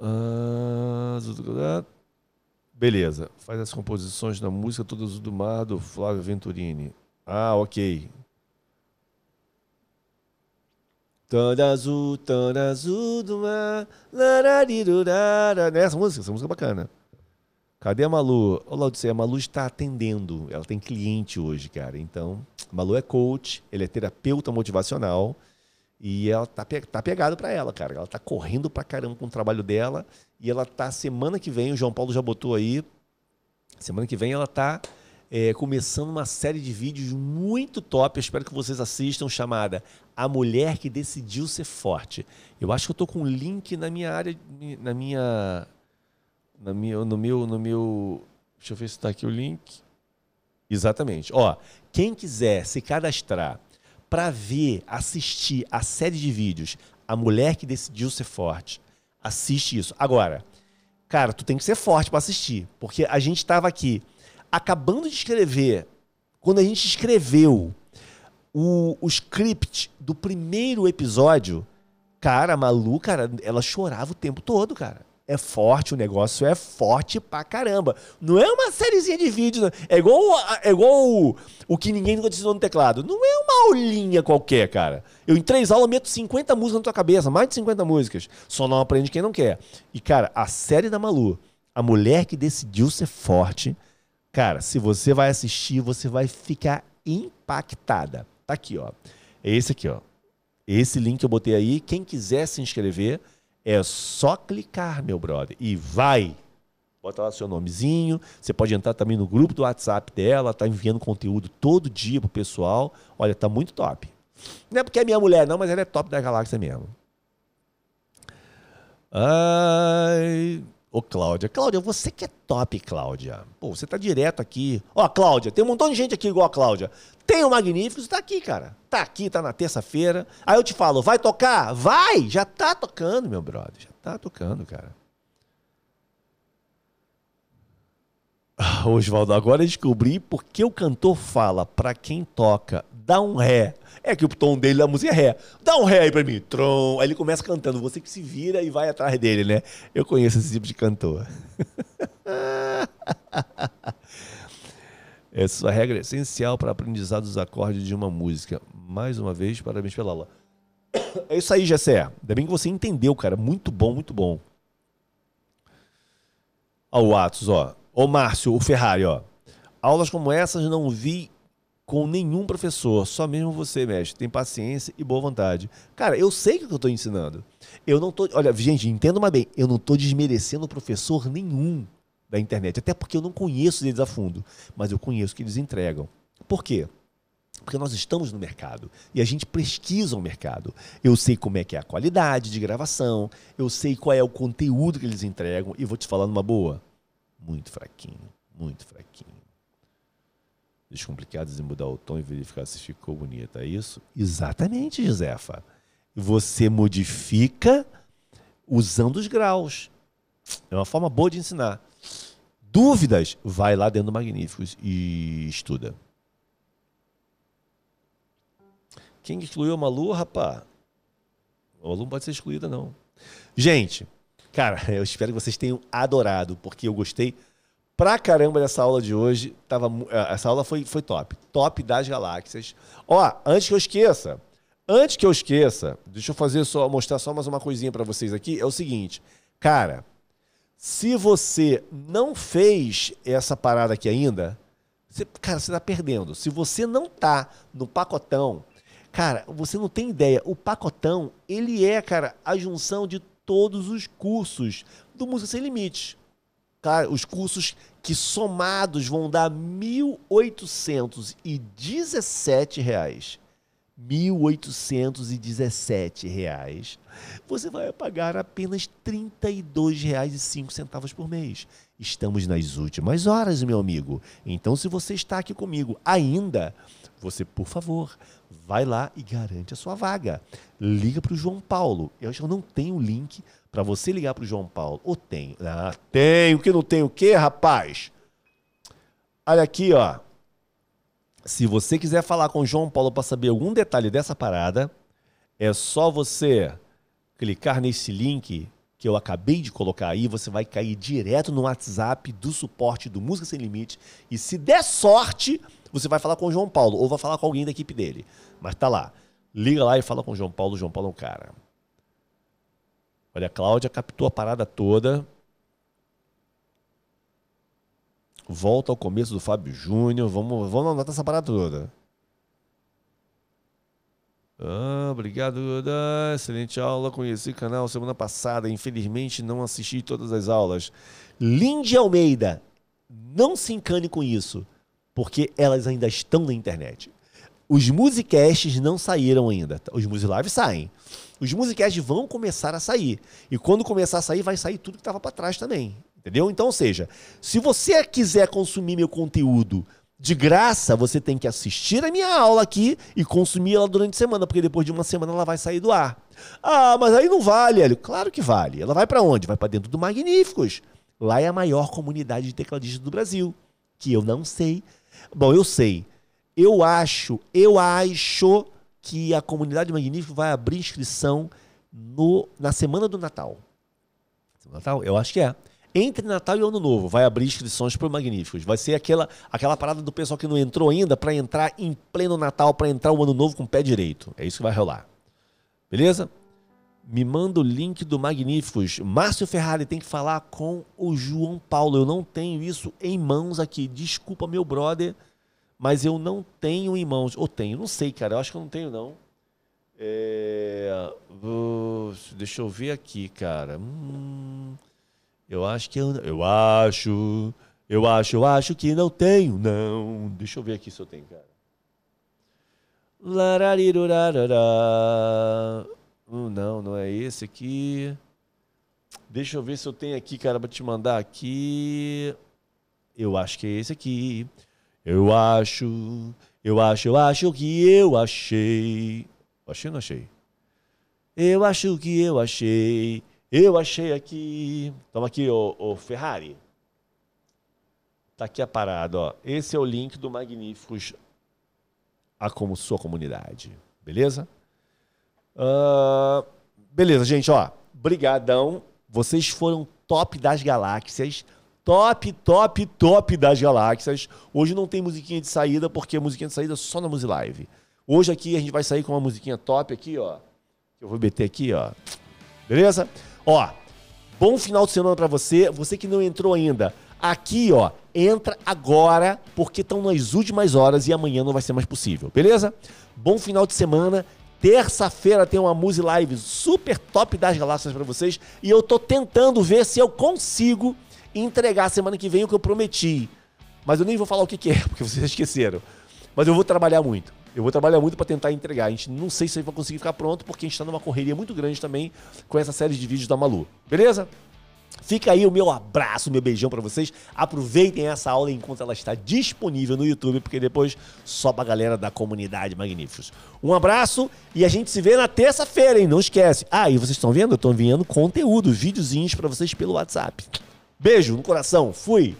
Ah, beleza. Faz as composições da música Todas do Mar, do Flávio Venturini. Ah, ok. Todo azul, todo azul do mar. Essa música, essa música é bacana. Cadê a Malu? Ô, Laudicea, a Malu está atendendo. Ela tem cliente hoje, cara. Então, a Malu é coach, ele é terapeuta motivacional. E ela tá, pe tá pegado para ela, cara. Ela tá correndo pra caramba com o trabalho dela. E ela tá, semana que vem, o João Paulo já botou aí. Semana que vem ela tá é, começando uma série de vídeos muito top. Eu espero que vocês assistam, chamada A Mulher que Decidiu Ser Forte. Eu acho que eu tô com um link na minha área, na minha na minha, no meu, no meu, deixa eu ver se está aqui o link. Exatamente. Ó, quem quiser se cadastrar para ver, assistir a série de vídeos A Mulher que Decidiu Ser Forte, assiste isso. Agora, cara, tu tem que ser forte para assistir, porque a gente estava aqui acabando de escrever, quando a gente escreveu o, o script do primeiro episódio, cara, a Malu, cara, ela chorava o tempo todo, cara é forte, o negócio é forte pra caramba. Não é uma sériezinha de vídeo, não. é igual, é igual o, o que ninguém nunca ensinou no teclado. Não é uma aulinha qualquer, cara. Eu em três aulas meto 50 músicas na tua cabeça, mais de 50 músicas. Só não aprende quem não quer. E, cara, a série da Malu, a mulher que decidiu ser forte, cara, se você vai assistir, você vai ficar impactada. Tá aqui, ó. É esse aqui, ó. Esse link eu botei aí. Quem quiser se inscrever, é só clicar, meu brother, e vai. Bota lá seu nomezinho. Você pode entrar também no grupo do WhatsApp dela, tá enviando conteúdo todo dia pro pessoal. Olha, tá muito top. Não é porque é minha mulher, não, mas ela é top da galáxia mesmo. Ai. Ô, Cláudia. Cláudia, você que é top, Cláudia. Pô, você tá direto aqui. Ó, Cláudia, tem um montão de gente aqui igual a Cláudia. Tem o Magníficos, tá aqui, cara. Tá aqui, tá na terça-feira. Aí eu te falo, vai tocar? Vai! Já tá tocando, meu brother. Já tá tocando, cara. Ah, Oswaldo, agora descobri por que o cantor fala pra quem toca, dá um ré. É que o tom dele da música é ré. Dá um ré aí pra mim. Tron. Aí ele começa cantando. Você que se vira e vai atrás dele, né? Eu conheço esse tipo de cantor. Essa regra é essencial para aprendizado dos acordes de uma música. Mais uma vez, parabéns pela aula. É isso aí, Gessé. Ainda bem que você entendeu, cara. Muito bom, muito bom. Ó, o Atos, ó. Ô, Márcio, o Ferrari, ó. Aulas como essas não vi com nenhum professor, só mesmo você, mestre. Tem paciência e boa vontade. Cara, eu sei o que eu estou ensinando. Eu não tô. Olha, gente, entenda mais bem. Eu não estou desmerecendo professor nenhum da internet. Até porque eu não conheço eles a fundo. Mas eu conheço o que eles entregam. Por quê? Porque nós estamos no mercado e a gente pesquisa o mercado. Eu sei como é que é a qualidade de gravação, eu sei qual é o conteúdo que eles entregam e vou te falar numa boa. Muito fraquinho, muito fraquinho descomplicados em mudar o tom e verificar se ficou bonita. É isso? Exatamente, Josefa. Você modifica usando os graus. É uma forma boa de ensinar. Dúvidas? Vai lá dentro do Magníficos e estuda. Quem excluiu a Malu, rapá? A Malu não pode ser excluída, não. Gente, cara, eu espero que vocês tenham adorado, porque eu gostei pra caramba dessa aula de hoje. Tava, eh, essa aula foi, foi top. Top das galáxias. Ó, antes que eu esqueça, antes que eu esqueça, deixa eu fazer só, mostrar só mais uma coisinha para vocês aqui. É o seguinte, cara, se você não fez essa parada aqui ainda, você, cara, você tá perdendo. Se você não tá no pacotão, cara, você não tem ideia. O pacotão, ele é, cara, a junção de todos os cursos do Música Sem Limites. Cara, os cursos que somados vão dar 1.817 reais. 1.817 reais, você vai pagar apenas R$ 32,05 por mês. Estamos nas últimas horas, meu amigo. Então, se você está aqui comigo ainda, você, por favor, vai lá e garante a sua vaga. Liga para o João Paulo. Eu eu não tenho o link para você ligar para o João Paulo. Ou tenho? Ah, tenho. Que não tem o quê, rapaz? Olha aqui, ó. Se você quiser falar com o João Paulo para saber algum detalhe dessa parada, é só você clicar nesse link que eu acabei de colocar aí, você vai cair direto no WhatsApp do suporte do Música Sem Limite e se der sorte, você vai falar com o João Paulo ou vai falar com alguém da equipe dele. Mas tá lá. Liga lá e fala com o João Paulo, o João Paulo é um cara. Olha, a Cláudia captou a parada toda. Volta ao começo do Fábio Júnior. Vamos, vamos anotar essa parada toda. Ah, obrigado, Duda. Excelente aula. Conheci o canal semana passada. Infelizmente, não assisti todas as aulas. Lindy Almeida, não se encane com isso, porque elas ainda estão na internet. Os musicasts não saíram ainda. Os musilives saem. Os musicasts vão começar a sair. E quando começar a sair, vai sair tudo que estava para trás também. Entendeu? Então, ou seja, se você quiser consumir meu conteúdo de graça, você tem que assistir a minha aula aqui e consumir ela durante a semana, porque depois de uma semana ela vai sair do ar. Ah, mas aí não vale, Hélio. Claro que vale. Ela vai para onde? Vai para dentro do Magníficos. Lá é a maior comunidade de tecladistas do Brasil, que eu não sei. Bom, eu sei. Eu acho, eu acho que a comunidade Magnífico vai abrir inscrição no, na semana do Natal. Natal? Eu acho que é. Entre Natal e Ano Novo vai abrir inscrições para Magníficos. Vai ser aquela, aquela parada do pessoal que não entrou ainda para entrar em pleno Natal, para entrar o Ano Novo com o pé direito. É isso que vai rolar. Beleza? Me manda o link do Magníficos. Márcio Ferrari tem que falar com o João Paulo. Eu não tenho isso em mãos aqui. Desculpa, meu brother, mas eu não tenho em mãos. Ou tenho? Não sei, cara. Eu acho que eu não tenho, não. É... Deixa eu ver aqui, cara. Hum... Eu acho que eu, eu acho, eu acho, eu acho que não tenho, não. Deixa eu ver aqui se eu tenho, cara. Hum, não, não é esse aqui. Deixa eu ver se eu tenho aqui, cara, para te mandar aqui. Eu acho que é esse aqui. Eu acho, eu acho, eu acho que eu achei. Achei ou não achei? Eu acho que eu achei. Eu achei aqui. Toma aqui, ô, ô Ferrari. Tá aqui a parada, ó. Esse é o link do Magníficos a como sua comunidade. Beleza? Uh, beleza, gente, ó. Brigadão. Vocês foram top das galáxias. Top, top, top das galáxias. Hoje não tem musiquinha de saída, porque a musiquinha de saída é só na Musilive. Hoje aqui a gente vai sair com uma musiquinha top aqui, ó. Eu vou meter aqui, ó. Beleza? Ó, bom final de semana para você. Você que não entrou ainda, aqui, ó, entra agora, porque estão nas últimas horas e amanhã não vai ser mais possível, beleza? Bom final de semana. Terça-feira tem uma Muse Live super top das galáxias para vocês e eu tô tentando ver se eu consigo entregar semana que vem o que eu prometi. Mas eu nem vou falar o que, que é, porque vocês esqueceram. Mas eu vou trabalhar muito. Eu vou trabalhar muito para tentar entregar. A gente não sei se vai conseguir ficar pronto, porque a gente está numa correria muito grande também com essa série de vídeos da Malu. Beleza? Fica aí o meu abraço, meu beijão para vocês. Aproveitem essa aula enquanto ela está disponível no YouTube, porque depois só pra galera da comunidade Magníficos. Um abraço e a gente se vê na terça-feira, hein? Não esquece. Ah, e vocês estão vendo? Eu tô enviando conteúdo, videozinhos para vocês pelo WhatsApp. Beijo no coração. Fui.